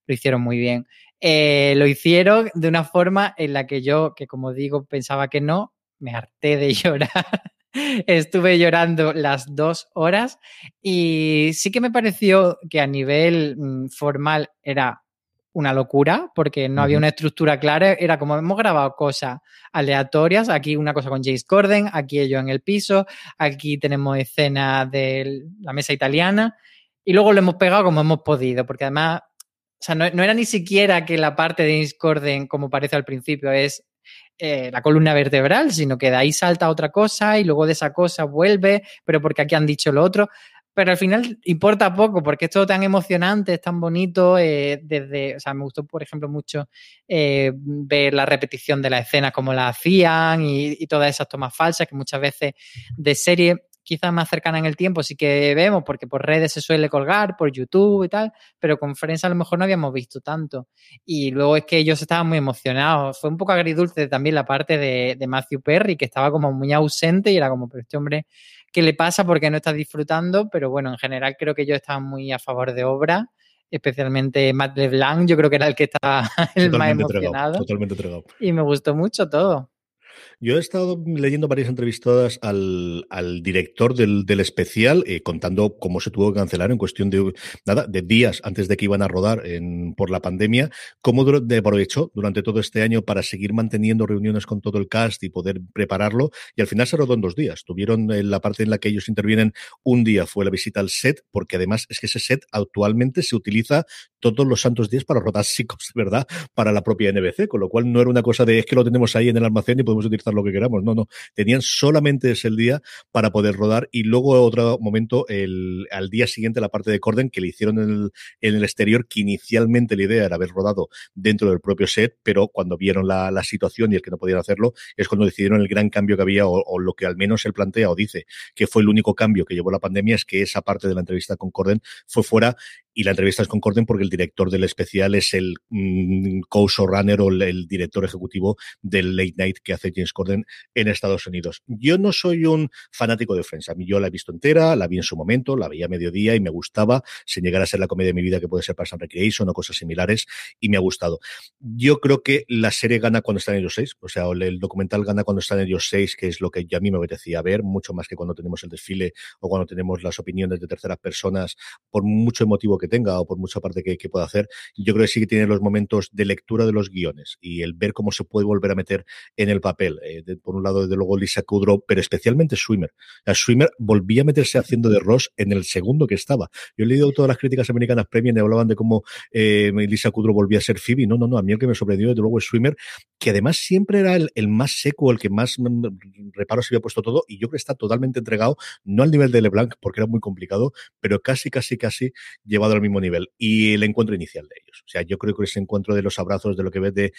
Lo hicieron muy bien. Eh, lo hicieron de una forma en la que yo, que como digo, pensaba que no, me harté de (laughs) llorar. Estuve llorando las dos horas y sí que me pareció que a nivel mm, formal era una locura porque no había una estructura clara. Era como hemos grabado cosas aleatorias. Aquí una cosa con Jace Corden, aquí yo en el piso, aquí tenemos escena de la mesa italiana y luego lo hemos pegado como hemos podido porque además o sea, no, era ni siquiera que la parte de Discorden, como parece al principio, es eh, la columna vertebral, sino que de ahí salta otra cosa y luego de esa cosa vuelve, pero porque aquí han dicho lo otro. Pero al final importa poco, porque es todo tan emocionante, es tan bonito. Eh, desde, o sea, me gustó, por ejemplo, mucho eh, ver la repetición de la escena, como la hacían y, todas esas tomas falsas que muchas veces de serie quizás más cercana en el tiempo sí que vemos, porque por redes se suele colgar, por YouTube y tal, pero con Friends a lo mejor no habíamos visto tanto. Y luego es que ellos estaban muy emocionados. Fue un poco agridulce también la parte de, de Matthew Perry, que estaba como muy ausente y era como, pero este hombre, ¿qué le pasa? Porque no está disfrutando, pero bueno, en general creo que ellos estaban muy a favor de obra especialmente Matt LeBlanc, yo creo que era el que estaba (laughs) el más emocionado. totalmente. Y me gustó mucho todo. Yo he estado leyendo varias entrevistadas al, al director del, del especial, eh, contando cómo se tuvo que cancelar en cuestión de nada, de días antes de que iban a rodar en, por la pandemia, cómo aprovechó durante todo este año para seguir manteniendo reuniones con todo el cast y poder prepararlo. Y al final se rodó en dos días. Tuvieron en la parte en la que ellos intervienen un día fue la visita al set, porque además es que ese set actualmente se utiliza todos los santos días para rodar (laughs) psicos, ¿verdad? Para la propia NBC, con lo cual no era una cosa de es que lo tenemos ahí en el almacén y podemos utilizar lo que queramos. No, no. Tenían solamente ese día para poder rodar y luego otro momento, el, al día siguiente, la parte de Corden que le hicieron en el, en el exterior, que inicialmente la idea era haber rodado dentro del propio set, pero cuando vieron la, la situación y el que no podían hacerlo, es cuando decidieron el gran cambio que había o, lo que al menos él plantea o dice que fue el único cambio que llevó la pandemia, es que esa parte de la entrevista con Corden fue fuera y la entrevista es con Corden porque el director del especial es el mm, co-showrunner o el, director ejecutivo del Late Night que hace James Corden en Estados Unidos. Yo no soy un fanático de Friends. A mí yo la he visto entera, la vi en su momento, la veía a mediodía y me gustaba, sin llegar a ser la comedia de mi vida que puede ser Parks and Recreation o cosas similares, y me ha gustado. Yo creo que la serie gana cuando están ellos seis, o sea, el documental gana cuando están ellos seis, que es lo que yo a mí me apetecía ver, mucho más que cuando tenemos el desfile o cuando tenemos las opiniones de terceras personas, por mucho emotivo que tenga o por mucha parte que, que pueda hacer. Yo creo que sí que tiene los momentos de lectura de los guiones y el ver cómo se puede volver a meter en el papel. Eh, de, por un lado, desde luego, Lisa Kudrow, pero especialmente Swimmer. La Swimmer volvía a meterse haciendo de Ross en el segundo que estaba. Yo he leído todas las críticas americanas premium y hablaban de cómo eh, Lisa Kudrow volvía a ser Phoebe. No, no, no. A mí el que me sorprendió, desde luego, es Swimmer, que además siempre era el, el más seco, el que más mm, reparos se había puesto todo, y yo creo que está totalmente entregado, no al nivel de LeBlanc, porque era muy complicado, pero casi, casi, casi llevado al mismo nivel nivel y el encuentro inicial de ellos. O sea, yo creo que ese encuentro de los abrazos, de lo que ves de...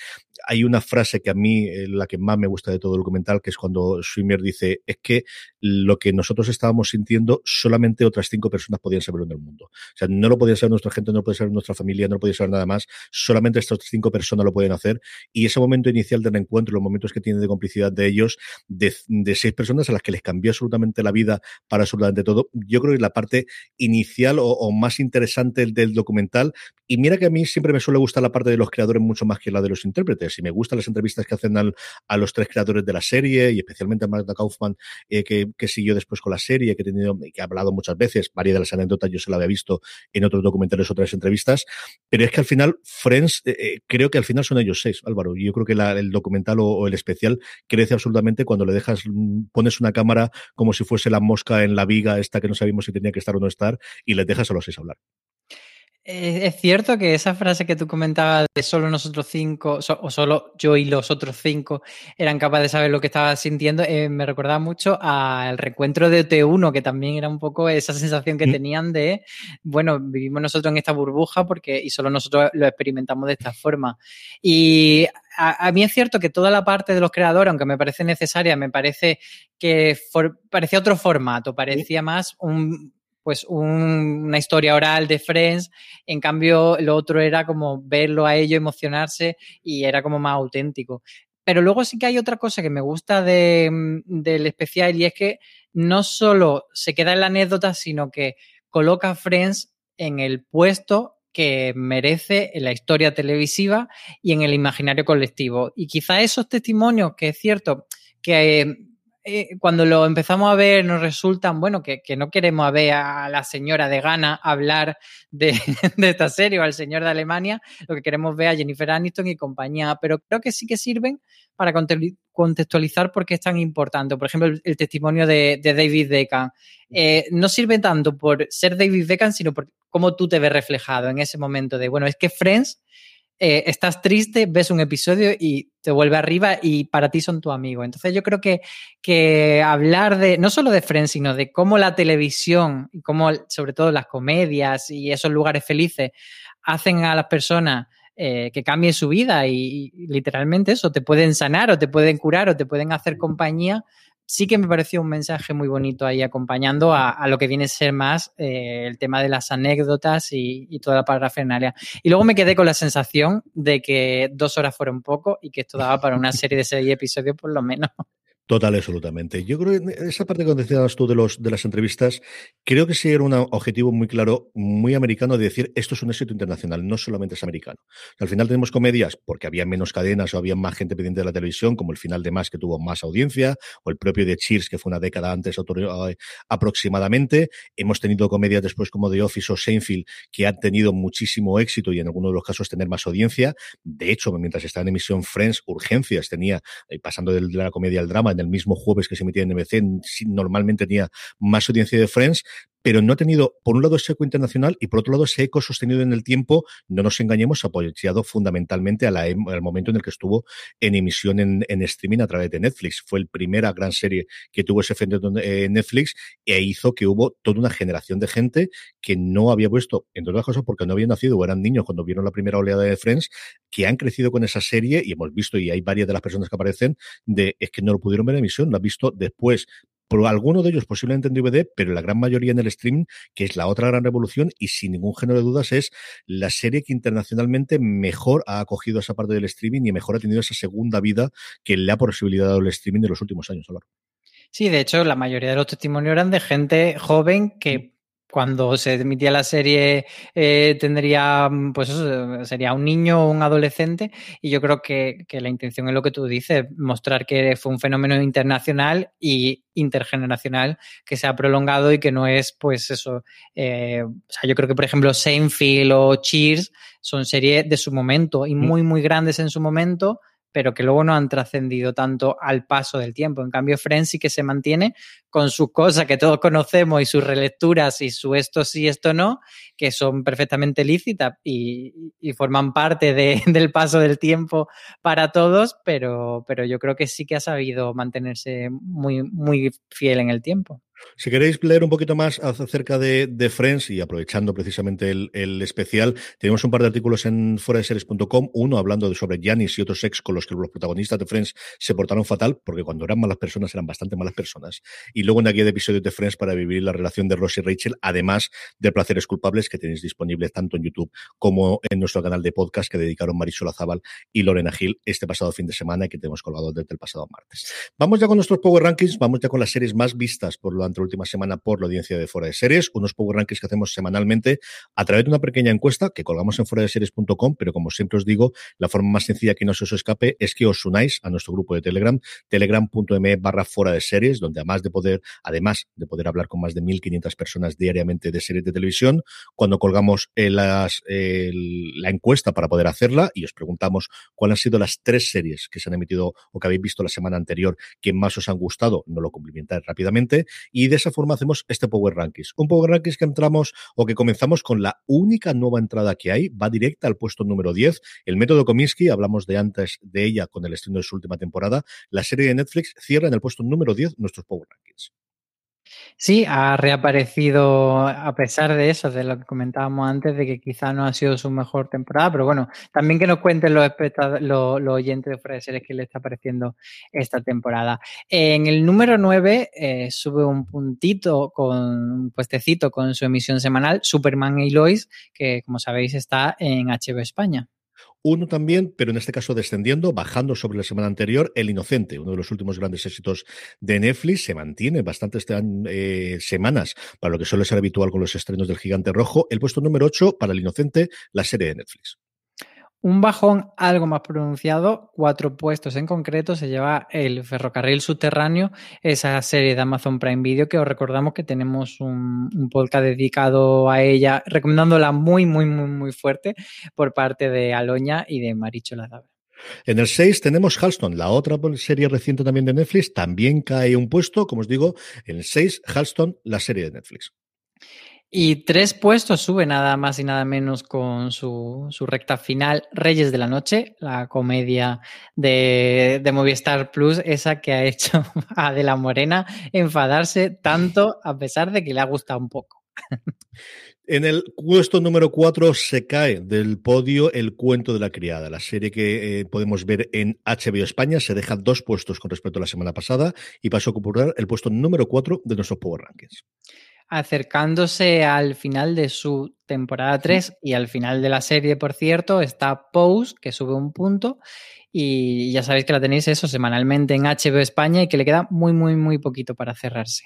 Hay una frase que a mí, eh, la que más me gusta de todo el documental, que es cuando Swimmer dice, es que lo que nosotros estábamos sintiendo, solamente otras cinco personas podían saberlo en el mundo. O sea, no lo podía saber nuestra gente, no lo podía saber nuestra familia, no lo podía saber nada más, solamente estas cinco personas lo pueden hacer. Y ese momento inicial del encuentro, los momentos que tiene de complicidad de ellos, de, seis personas a las que les cambió absolutamente la vida para absolutamente todo, yo creo que es la parte inicial o más interesante del documental. Y mira que a mí siempre me suele gustar la parte de los creadores mucho más que la de los intérpretes. Y me gustan las entrevistas que hacen al, a los tres creadores de la serie y especialmente a Marta Kaufman, eh, que, que, siguió después con la serie, que he hablado muchas veces. Varias de las anécdotas yo se la había visto en otros documentales, otras entrevistas. Pero es que al final, Friends, eh, eh creo que al final son ellos seis, Álvaro. Yo creo que el documental o, o, el especial crece absolutamente cuando le dejas, mm, pones una cámara como si fuese la mosca en la viga esta que no sabíamos si tenía que estar o no estar y les dejas a los seis hablar. Es cierto que esa frase que tú comentabas de solo nosotros cinco, o solo yo y los otros cinco eran capaces de saber lo que estaba sintiendo, eh, me recordaba mucho al reencuentro de T1, que también era un poco esa sensación que tenían de, bueno, vivimos nosotros en esta burbuja porque y solo nosotros lo experimentamos de esta forma. Y a, a, mí es cierto que toda la parte de los creadores, aunque me parece necesaria, me parece que for, parecía otro formato, parecía más un pues un, una historia oral de Friends, en cambio lo otro era como verlo a ellos emocionarse y era como más auténtico. Pero luego sí que hay otra cosa que me gusta de, del especial y es que no solo se queda en la anécdota, sino que coloca a Friends en el puesto que merece en la historia televisiva y en el imaginario colectivo. Y quizá esos testimonios, que es cierto que eh, cuando lo empezamos a ver nos resultan, bueno, que, no queremos ver a la señora de Ghana hablar (laughs) de, esta serie o al señor de Alemania, lo que queremos ver a Jennifer Aniston y compañía, pero creo que sí que sirven para contextualizar por qué es tan importante. Por ejemplo, el, testimonio de, de, David Beckham. Eh, no sirve tanto por ser David Beckham, sino por cómo tú te ves reflejado en ese momento de, bueno, es que Friends eh, estás triste, ves un episodio y te vuelve arriba y para ti son tu amigo. Entonces yo creo que, que hablar de, no solo de Friends, sino de cómo la televisión y cómo sobre todo las comedias y esos lugares felices hacen a las personas eh, que cambien su vida y, y, literalmente eso, te pueden sanar o te pueden curar o te pueden hacer compañía, sí que me pareció un mensaje muy bonito ahí acompañando a, a lo que viene a ser más eh, el tema de las anécdotas y, y, toda la parafernalia. Y luego me quedé con la sensación de que dos horas fueron poco y que esto daba para una serie de seis episodios por lo menos. Total, absolutamente. Yo creo que esa parte que decías tú de, los, de las entrevistas, creo que sí era un objetivo muy claro, muy americano de decir esto es un éxito internacional, no solamente es americano. Al final tenemos comedias porque había menos cadenas o había más gente pendiente de la televisión, como el final de Más que tuvo más audiencia, o el propio de Cheers que fue una década antes aproximadamente. Hemos tenido comedias después como The Office o Seinfeld que han tenido muchísimo éxito y en algunos de los casos tener más audiencia. De hecho, mientras estaba en emisión Friends, Urgencias tenía, eh, pasando de la comedia al drama, en el mismo jueves que se emitía en NBC, normalmente tenía más audiencia de Friends, pero no ha tenido, por un lado, ese eco internacional y por otro lado, ese eco sostenido en el tiempo, no nos engañemos, apoyado fundamentalmente em, al momento en el que estuvo en emisión en, streaming a través de Netflix. Fue la primera gran serie que tuvo ese efecto en Netflix e hizo que hubo toda una generación de gente que no había puesto, entre otras cosas, porque no habían nacido o eran niños cuando vieron la primera oleada de Friends, que han crecido con esa serie y hemos visto, y hay varias de las personas que aparecen, de es que no lo pudieron ver en emisión, lo han visto después por alguno de ellos posiblemente en DVD, pero la gran mayoría en el streaming, que es la otra gran revolución y sin ningún género de dudas es la serie que internacionalmente mejor ha acogido esa parte del streaming y mejor ha tenido esa segunda vida que le ha posibilidad el streaming de los últimos años. Sí, de hecho, la mayoría de los testimonios eran de gente joven que cuando se emitía la serie eh, tendría, mm, pues eso, sería un niño o un adolescente y yo creo que, la intención es lo que tú dices, mostrar que fue un fenómeno internacional y intergeneracional que se ha prolongado y que no es, pues eso, eh, o sea, yo creo que por ejemplo Seinfeld o Cheers son series de su momento y mm. muy, muy grandes en su momento pero que luego no han trascendido tanto al paso del tiempo. En cambio, Friends sí que se mantiene con sus cosas que todos conocemos y sus relecturas y su esto sí, esto no, que son perfectamente lícitas y, forman parte (laughs) del paso del tiempo para todos, pero, pero yo creo que sí que ha sabido mantenerse muy, muy fiel en el tiempo. Si queréis leer un poquito más acerca de, Friends y aprovechando precisamente el, especial, tenemos un par de artículos en foradeseries.com, uno hablando de sobre Janis y otros ex con los que los protagonistas de Friends se portaron fatal, porque cuando eran malas personas eran bastante malas personas. Y luego una guía de episodios de Friends para vivir la relación de Ross y Rachel, además de Placeres Culpables que tenéis disponibles tanto en YouTube como en nuestro canal de podcast que dedicaron Marisol Azabal y Lorena Gil este pasado fin de semana y que tenemos colgado desde el pasado martes. Vamos ya con nuestros Power Rankings, vamos ya con las series más vistas por lo la última semana por la audiencia de Fuera de Series, unos Power Rankings que hacemos semanalmente a través de una pequeña encuesta que colgamos en fuera de series.com, pero como siempre os digo, la forma más sencilla que no se os escape es que os unáis a nuestro grupo de Telegram, telegram.me barra fuera de series, donde además de poder, además de poder hablar con más de 1.500 personas diariamente de series de televisión, cuando colgamos las, la encuesta para poder hacerla y os preguntamos cuáles han sido las tres series que se han emitido o que habéis visto la semana anterior que más os han gustado, no lo cumplimentáis rápidamente y de esa forma hacemos este Power Rankings. Un Power Rankings que entramos o que comenzamos con la única nueva entrada que hay, va directa al puesto número 10. El método Kominsky, hablamos de antes de ella con el estreno de su última temporada. La serie de Netflix cierra en el puesto número 10 nuestros Power Rankings. Sí, ha reaparecido a pesar de eso, de lo que comentábamos antes, de que quizá no ha sido su mejor temporada, pero bueno, también que nos cuenten los, los, oyentes de Fuera Series que le está pareciendo esta temporada. En el número 9 eh, sube un puntito con un puestecito con su emisión semanal, Superman y Lois, que como sabéis está en HBO España. Uno también, pero en este caso descendiendo, bajando sobre la semana anterior, El Inocente, uno de los últimos grandes éxitos de Netflix, se mantiene bastantes eh, semanas para lo que suele ser habitual con los estrenos del Gigante Rojo. El puesto número 8 para El Inocente, la serie de Netflix. Un bajón algo más pronunciado, cuatro puestos en concreto, se lleva el ferrocarril subterráneo, esa serie de Amazon Prime Video que os recordamos que tenemos un, podcast dedicado a ella, recomendándola muy, muy, muy, muy fuerte por parte de Aloña y de Maricho Lazabra. En el 6 tenemos Halston, la otra serie reciente también de Netflix, también cae un puesto, como os digo, en el 6, Halston, la serie de Netflix. Y tres puestos sube nada más y nada menos con su, recta final, Reyes de la Noche, la comedia de, de, Movistar Plus, esa que ha hecho (laughs) a De la Morena enfadarse tanto a pesar de que le ha gustado un poco. En el puesto número 4 se cae del podio El cuento de la criada, la serie que eh, podemos ver en HBO España. Se deja dos puestos con respecto a la semana pasada y pasó a ocupar el puesto número 4 de nuestros Power Rankings acercándose al final de su temporada 3 y al final de la serie, por cierto, está Pose, que sube un punto. Y ya sabéis que la tenéis eso semanalmente en HBO España y que le queda muy, muy, muy poquito para cerrarse.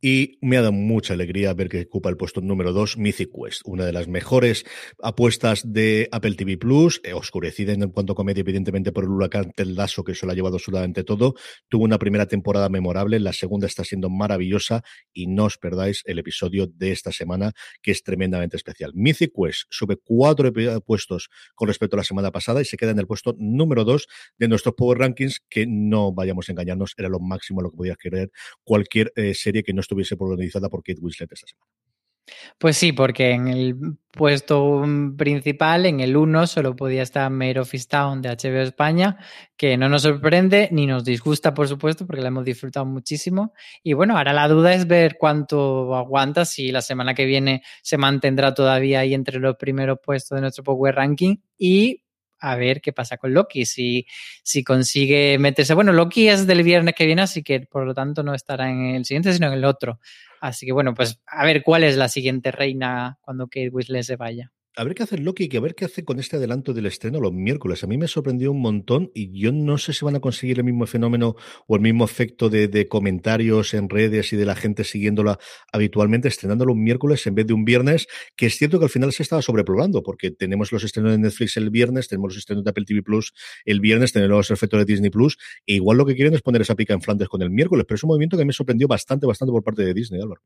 Y me ha dado mucha alegría ver que ocupa el puesto número 2 Mythic Quest, una de las mejores apuestas de Apple TV Plus, eh, oscurecida en cuanto a comedia, evidentemente por el huracán Ted Lasso, que se lo ha llevado absolutamente todo. Tuvo una primera temporada memorable, la segunda está siendo maravillosa y no os perdáis el episodio de esta semana, que es tremendamente especial. Mythic Quest sube cuatro puestos con respecto a la semana pasada y se queda en el puesto número 2 de nuestros Power Rankings, que no vayamos a engañarnos, era lo máximo lo que podía querer cualquier eh, serie que no estuviese protagonizada por Kate Winslet esta semana. Pues sí, porque en el puesto principal, en el 1, solo podía estar Mare of Town de HBO España, que no nos sorprende ni nos disgusta, por supuesto, porque la hemos disfrutado muchísimo. Y bueno, ahora la duda es ver cuánto aguanta, si la semana que viene se mantendrá todavía ahí entre los primeros puestos de nuestro Power Ranking y a ver qué pasa con Loki, si, si consigue meterse. Bueno, Loki es del viernes que viene, así que por lo tanto no estará en el siguiente, sino en el otro. Así que bueno, pues a ver cuál es la siguiente reina cuando Kate Winslet se vaya a ver qué hace Loki y a ver qué hace con este adelanto del estreno los miércoles. A mí me sorprendió un montón y yo no sé si van a conseguir el mismo fenómeno o el mismo efecto de, comentarios en redes y de la gente siguiéndola habitualmente, estrenándolo un miércoles en vez de un viernes, que es cierto que al final se estaba sobrepoblando, porque tenemos los estrenos de Netflix el viernes, tenemos los estrenos de Apple TV Plus el viernes, tenemos los efectos de Disney Plus, e igual lo que quieren es poner esa pica en Flandes con el miércoles, pero es un movimiento que me sorprendió bastante, bastante por parte de Disney, Álvaro.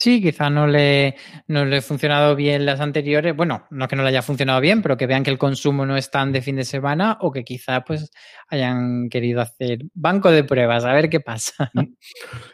Sí, quizá no le, no le ha funcionado bien las anteriores. Bueno, no que no le haya funcionado bien, pero que vean que el consumo no es tan de fin de semana o que quizá pues hayan querido hacer banco de pruebas, a ver qué pasa. Mm.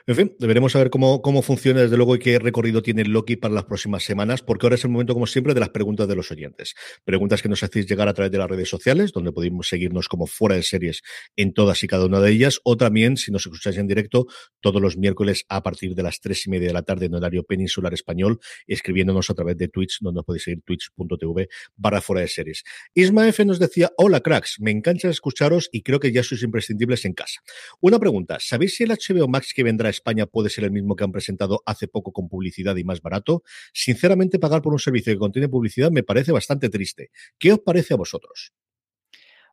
En fin, deberemos saber cómo, cómo funciona, desde luego, y qué recorrido tiene Loki para las próximas semanas, porque ahora es el momento, como siempre, de las preguntas de los oyentes. Preguntas que nos hacéis llegar a través de las redes sociales, donde podéis seguirnos como fuera de series en todas y cada una de ellas, o también, si nos escucháis en directo, todos los miércoles a partir de las tres y media de la tarde en horario peninsular español, escribiéndonos a través de Twitch, donde nos podéis seguir twitch.tv barra fuera de series. Isma F nos decía, hola cracks, me encanta escucharos y creo que ya sois imprescindibles en casa. Una pregunta, ¿sabéis si el HBO Max que vendrá a España puede ser el mismo que han presentado hace poco con publicidad y más barato? Sinceramente, pagar por un servicio que contiene publicidad me parece bastante triste. ¿Qué os parece a vosotros?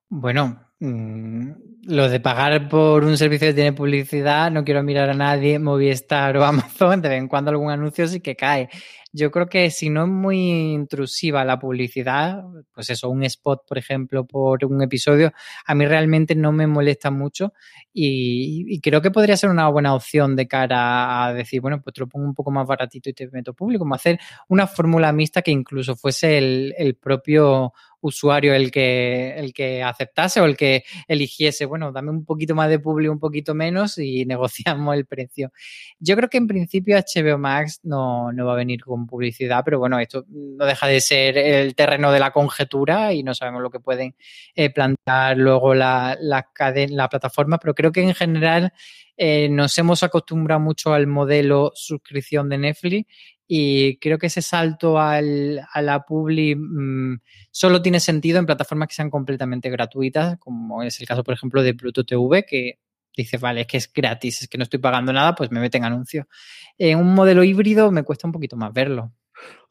Bueno, mm, lo de pagar por un servicio que tiene publicidad, no quiero mirar a nadie, Movistar o (laughs) Amazon, de vez en cuando algún anuncio sí que cae. Yo creo que si no es muy intrusiva la publicidad, pues eso, un spot, por ejemplo, por un episodio, a mí realmente no me molesta mucho y, creo que podría ser una buena opción de cara a decir, bueno, pues te lo pongo un poco más baratito y te meto público, como hacer una fórmula mixta que incluso fuese el, el propio usuario el que, el que aceptase o el que eligiese, bueno, dame un poquito más de público, un poquito menos y (laughs) negociamos el precio. Yo creo que en principio HBO Max no, no va a venir con publicidad, pero bueno, esto no deja de ser el terreno de la conjetura y no sabemos lo que pueden eh, plantar luego la, la, la plataforma, pero creo que en general eh, nos hemos acostumbrado mucho al modelo suscripción de Netflix y creo que ese salto al, a la publi mm, solo tiene sentido en plataformas que sean completamente gratuitas, como es el caso, por ejemplo, de Pluto TV, que dice, vale, es que es gratis, es que no estoy pagando nada, pues me meten anuncio. En un modelo híbrido me cuesta un poquito más verlo.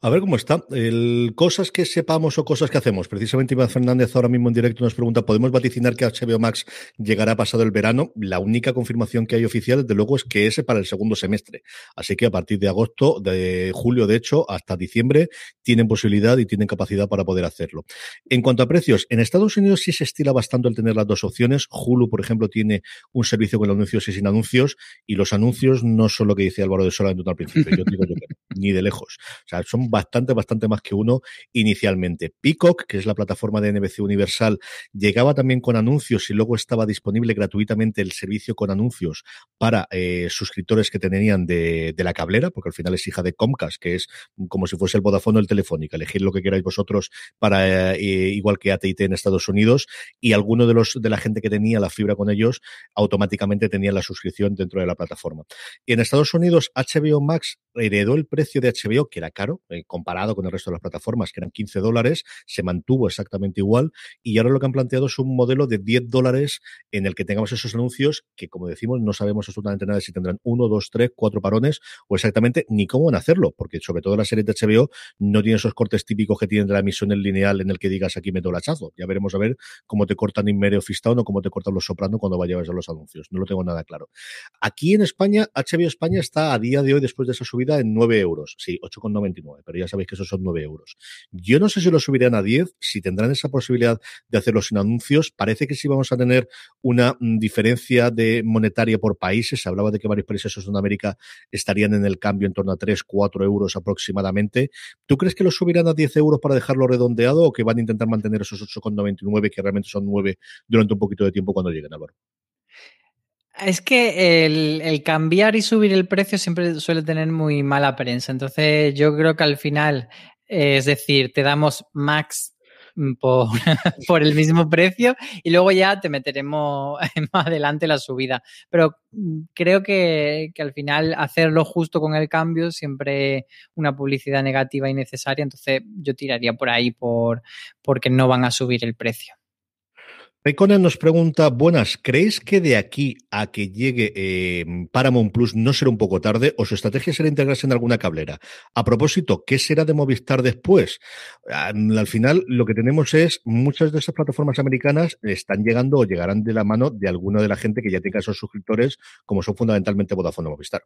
A ver cómo está. El, cosas que sepamos o cosas que hacemos. Precisamente Iván Fernández ahora mismo en directo nos pregunta, ¿podemos vaticinar que HBO Max llegará pasado el verano? La única confirmación que hay oficial, desde luego, es que ese para el segundo semestre. Así que a partir de agosto, de julio, de hecho, hasta diciembre, tienen posibilidad y tienen capacidad para poder hacerlo. En cuanto a precios, en Estados Unidos sí se estila bastante el tener las dos opciones. Hulu, por ejemplo, tiene un servicio con anuncios y sin anuncios, y los anuncios no son lo que dice Álvaro de Sola en al principio. Yo digo yo ni de lejos. O sea, son bastante, bastante más que uno inicialmente. Peacock, que es la plataforma de NBC Universal, llegaba también con anuncios y luego estaba disponible gratuitamente el servicio con anuncios para eh, suscriptores que tenían de, de, la cablera, porque al final es hija de Comcast, que es como si fuese el Vodafone o el Telefónica. Elegir lo que queráis vosotros para, eh, igual que AT&T en Estados Unidos, y alguno de los de la gente que tenía la fibra con ellos automáticamente tenía la suscripción dentro de la plataforma. Y en Estados Unidos, HBO Max heredó el precio de HBO, que era caro, eh, comparado con el resto de las plataformas, que eran 15 dólares, se mantuvo exactamente igual, y ahora lo que han planteado es un modelo de 10 dólares en el que tengamos esos anuncios que, como decimos, no sabemos absolutamente nada si tendrán uno, dos, tres, cuatro parones o exactamente ni cómo van a hacerlo, porque sobre todo la serie de HBO no tiene esos cortes típicos que tienen de la emisión en lineal en el que digas aquí meto el hachazo. Ya veremos a ver cómo te cortan Inmere o Fistown o cómo te cortan los soprano cuando vayas a los anuncios. No lo tengo nada claro. Aquí en España, HBO España está a día de hoy, después de esa subida, en 9 euros. Sí, 8,99, pero ya sabéis que esos son 9 euros. Yo no sé si lo subirán a 10, si tendrán esa posibilidad de hacerlo sin anuncios. Parece que sí vamos a tener una mm, diferencia de monetaria por países. Se hablaba de que varios países de Sudamérica estarían en el cambio en torno a 3, 4 euros aproximadamente. ¿Tú crees que lo subirán a 10 euros para dejarlo redondeado o que van a intentar mantener esos 8,99 que realmente son 9 durante un poquito de tiempo cuando lleguen, Álvaro? Es que el, cambiar y subir el precio siempre suele tener muy mala prensa. Entonces, yo creo que al final, eh, es decir, te damos max Mm, por, (laughs) el mismo precio y luego ya te meteremos (laughs) más adelante la subida. Pero mm, creo que, que, al final hacerlo justo con el cambio siempre una publicidad negativa innecesaria, entonces yo tiraría por ahí por porque no van a subir el precio. Reconen nos pregunta, buenas, ¿creéis que de aquí a que llegue eh, Paramount Plus no será un poco tarde o su estrategia será integrarse en alguna cablera? A propósito, ¿qué será de Movistar después? Al final lo que tenemos es muchas de esas plataformas americanas están llegando o llegarán de la mano de alguna de la gente que ya tenga esos suscriptores, como son fundamentalmente Vodafone o Movistar.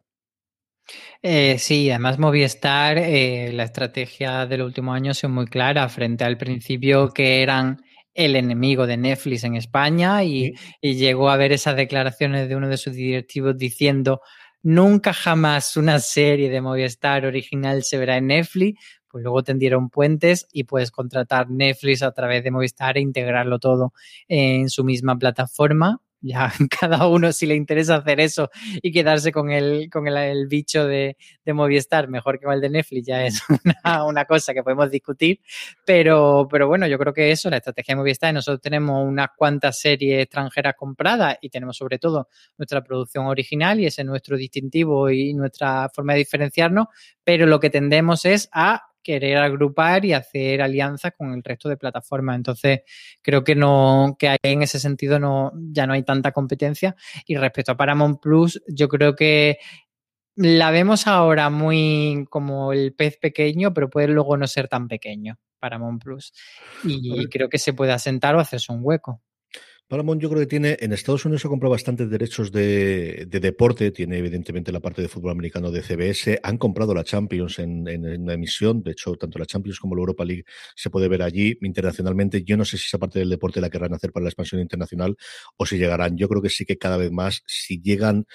Eh, sí, además Movistar, eh, la estrategia del último año ha sido muy clara frente al principio que eran el enemigo de Netflix en España y, y, llegó a ver esas declaraciones de uno de sus directivos diciendo nunca jamás una serie de Movistar original se verá en Netflix, pues luego tendieron puentes y puedes contratar Netflix a través de Movistar e integrarlo todo en su misma plataforma ya (laughs) cada uno si le interesa hacer eso y quedarse con el, con el, bicho de, de, Movistar mejor que con el de Netflix ya es (laughs) una, una, cosa que podemos discutir, pero, pero bueno, yo creo que eso, la estrategia de Movistar, nosotros tenemos unas cuantas series extranjeras compradas y tenemos sobre todo nuestra producción original y ese es nuestro distintivo y nuestra forma de diferenciarnos, pero lo que tendemos es a querer agrupar y hacer alianzas con el resto de plataformas. Entonces, creo que no, que en ese sentido no, ya no hay tanta competencia. Y respecto a Paramount Plus, yo creo que la vemos ahora muy como el pez pequeño, pero puede luego no ser tan pequeño Paramount Plus. Y creo que se puede asentar o hacerse un hueco. Paramount yo creo que tiene, en Estados Unidos se comprado bastantes derechos de, de, deporte, tiene evidentemente la parte de fútbol americano de CBS, han comprado la Champions en, en, en, emisión, de hecho tanto la Champions como la Europa League se puede ver allí internacionalmente, yo no sé si esa parte del deporte la querrán hacer para la expansión internacional o si llegarán, yo creo que sí que cada vez más, si llegan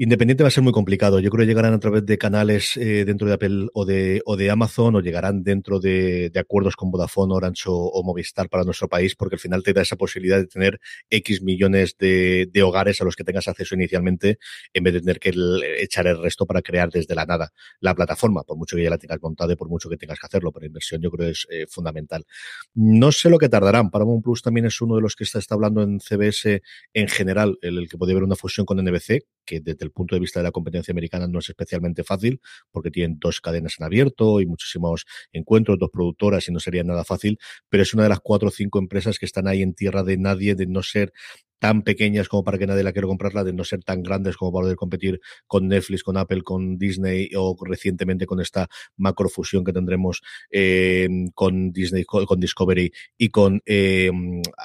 Independiente va a ser muy complicado. Yo creo que llegarán a través de canales eh, dentro de Apple o de, o de Amazon o llegarán dentro de, de acuerdos con Vodafone, Orange o, Movistar para nuestro país, porque al final te da esa posibilidad de tener X millones de, de hogares a los que tengas acceso inicialmente, en vez de tener que echar el resto para crear desde la nada la plataforma, por mucho que ya la tengas montada y por mucho que tengas que hacerlo, pero inversión yo creo que es eh, fundamental. No sé lo que tardarán. Paramount Plus también es uno de los que está, está hablando en CBS en general, el, el que puede haber una fusión con NBC, que desde el punto de vista de la competencia americana no es especialmente fácil, porque tienen dos cadenas en abierto y muchísimos encuentros, dos productoras y no sería nada fácil, pero es una de las cuatro o cinco empresas que están ahí en tierra de nadie, de no ser tan pequeñas como para que nadie la quiera comprarla, de no ser tan grandes como para poder competir con Netflix, con Apple, con Disney o recientemente con esta macrofusión que tendremos eh, con Disney, con Discovery y con, eh,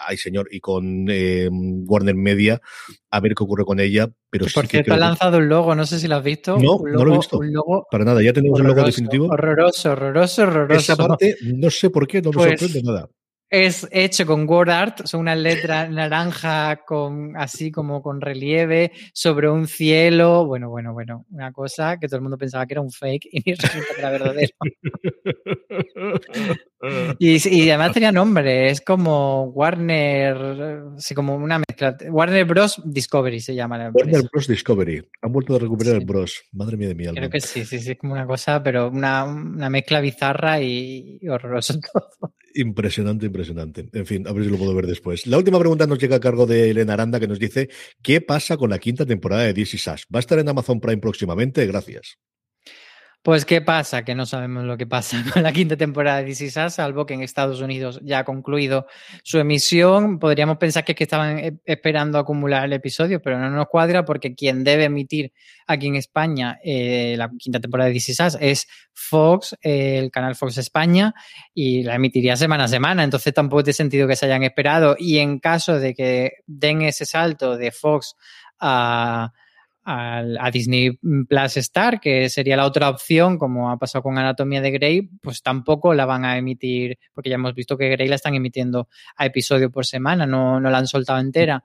ay señor, y con eh, Warner Media, a ver qué ocurre con ella. Pero Porque sí te ha lanzado un logo, no sé si lo has visto. No, logo, no lo he visto. para nada, ya tenemos el logo definitivo. Horroroso, horroroso, horroroso. Esa parte, no sé por qué, no me pues, sorprende nada es hecho con word art, son unas letras (laughs) naranja con así como con relieve sobre un cielo. Bueno, bueno, bueno, una cosa que todo el mundo pensaba que era un fake y (laughs) resulta que era verdadero. (laughs) y, y, además tenía nombre, es como Warner, sí, como una mezcla. Warner Bros. Discovery se llama la empresa. Warner Bros. Discovery. Han vuelto a recuperar sí. el Bros. Madre mía de mi alma. Creo que sí, sí, sí, es como una cosa, pero una, una mezcla bizarra y, horroroso todo. Impresionante, impresionante. En fin, a ver si lo puedo ver después. La última pregunta nos llega a cargo de Elena Aranda que nos dice, ¿qué pasa con la quinta temporada de DC Sash? ¿Va a estar en Amazon Prime próximamente? Gracias. Pues, ¿qué pasa? Que no sabemos lo que pasa (laughs) con la quinta temporada de DC Sass, salvo que en Estados Unidos ya ha concluido su emisión. Podríamos pensar que, es que estaban e, esperando acumular el episodio, pero no nos cuadra porque quien debe emitir aquí en España eh, la quinta temporada de DC es Fox, eh, el canal Fox España, y la emitiría semana a semana. Entonces tampoco tiene sentido que se hayan esperado. Y en caso de que den ese salto de Fox a a, Disney Plus Star, que sería la otra opción, como ha pasado con Anatomía de Grey, pues tampoco la van a emitir, porque ya hemos visto que Grey la están emitiendo a episodio por semana, no, no la han soltado entera.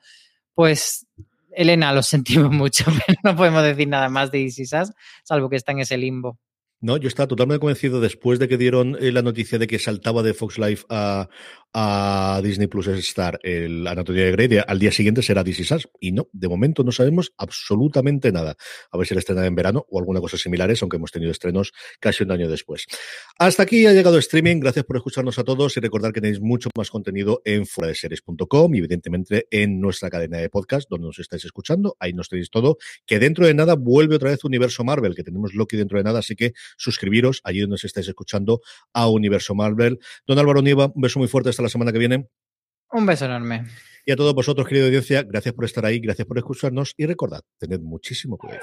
Pues, Elena, lo sentimos (laughs) mucho, pero no podemos decir nada más de Easy Sass, salvo que está en ese limbo. No, yo estaba totalmente convencido después de que dieron eh, la noticia de que saltaba de Fox Life a, Disney Plus Star el Anatomía de Grey, al día siguiente será This Is Y no, de momento no sabemos absolutamente nada. A ver si la estrena en verano o alguna cosa similares, aunque hemos tenido estrenos casi un año después. Hasta aquí ha llegado streaming. Gracias por escucharnos a todos y recordar que tenéis mucho más contenido en fueradeseries.com y evidentemente en nuestra cadena de podcast donde nos estáis escuchando. Ahí nos tenéis todo. Que dentro de nada vuelve otra vez Universo Marvel, que tenemos Loki dentro de nada, así que suscribiros allí donde os estáis escuchando a Universo Marvel. Don Álvaro Nieva, un beso muy fuerte hasta la semana que viene. Un beso enorme. Y a todos vosotros, querida audiencia, gracias por estar ahí, gracias por escucharnos y recordad, tened muchísimo cuidado.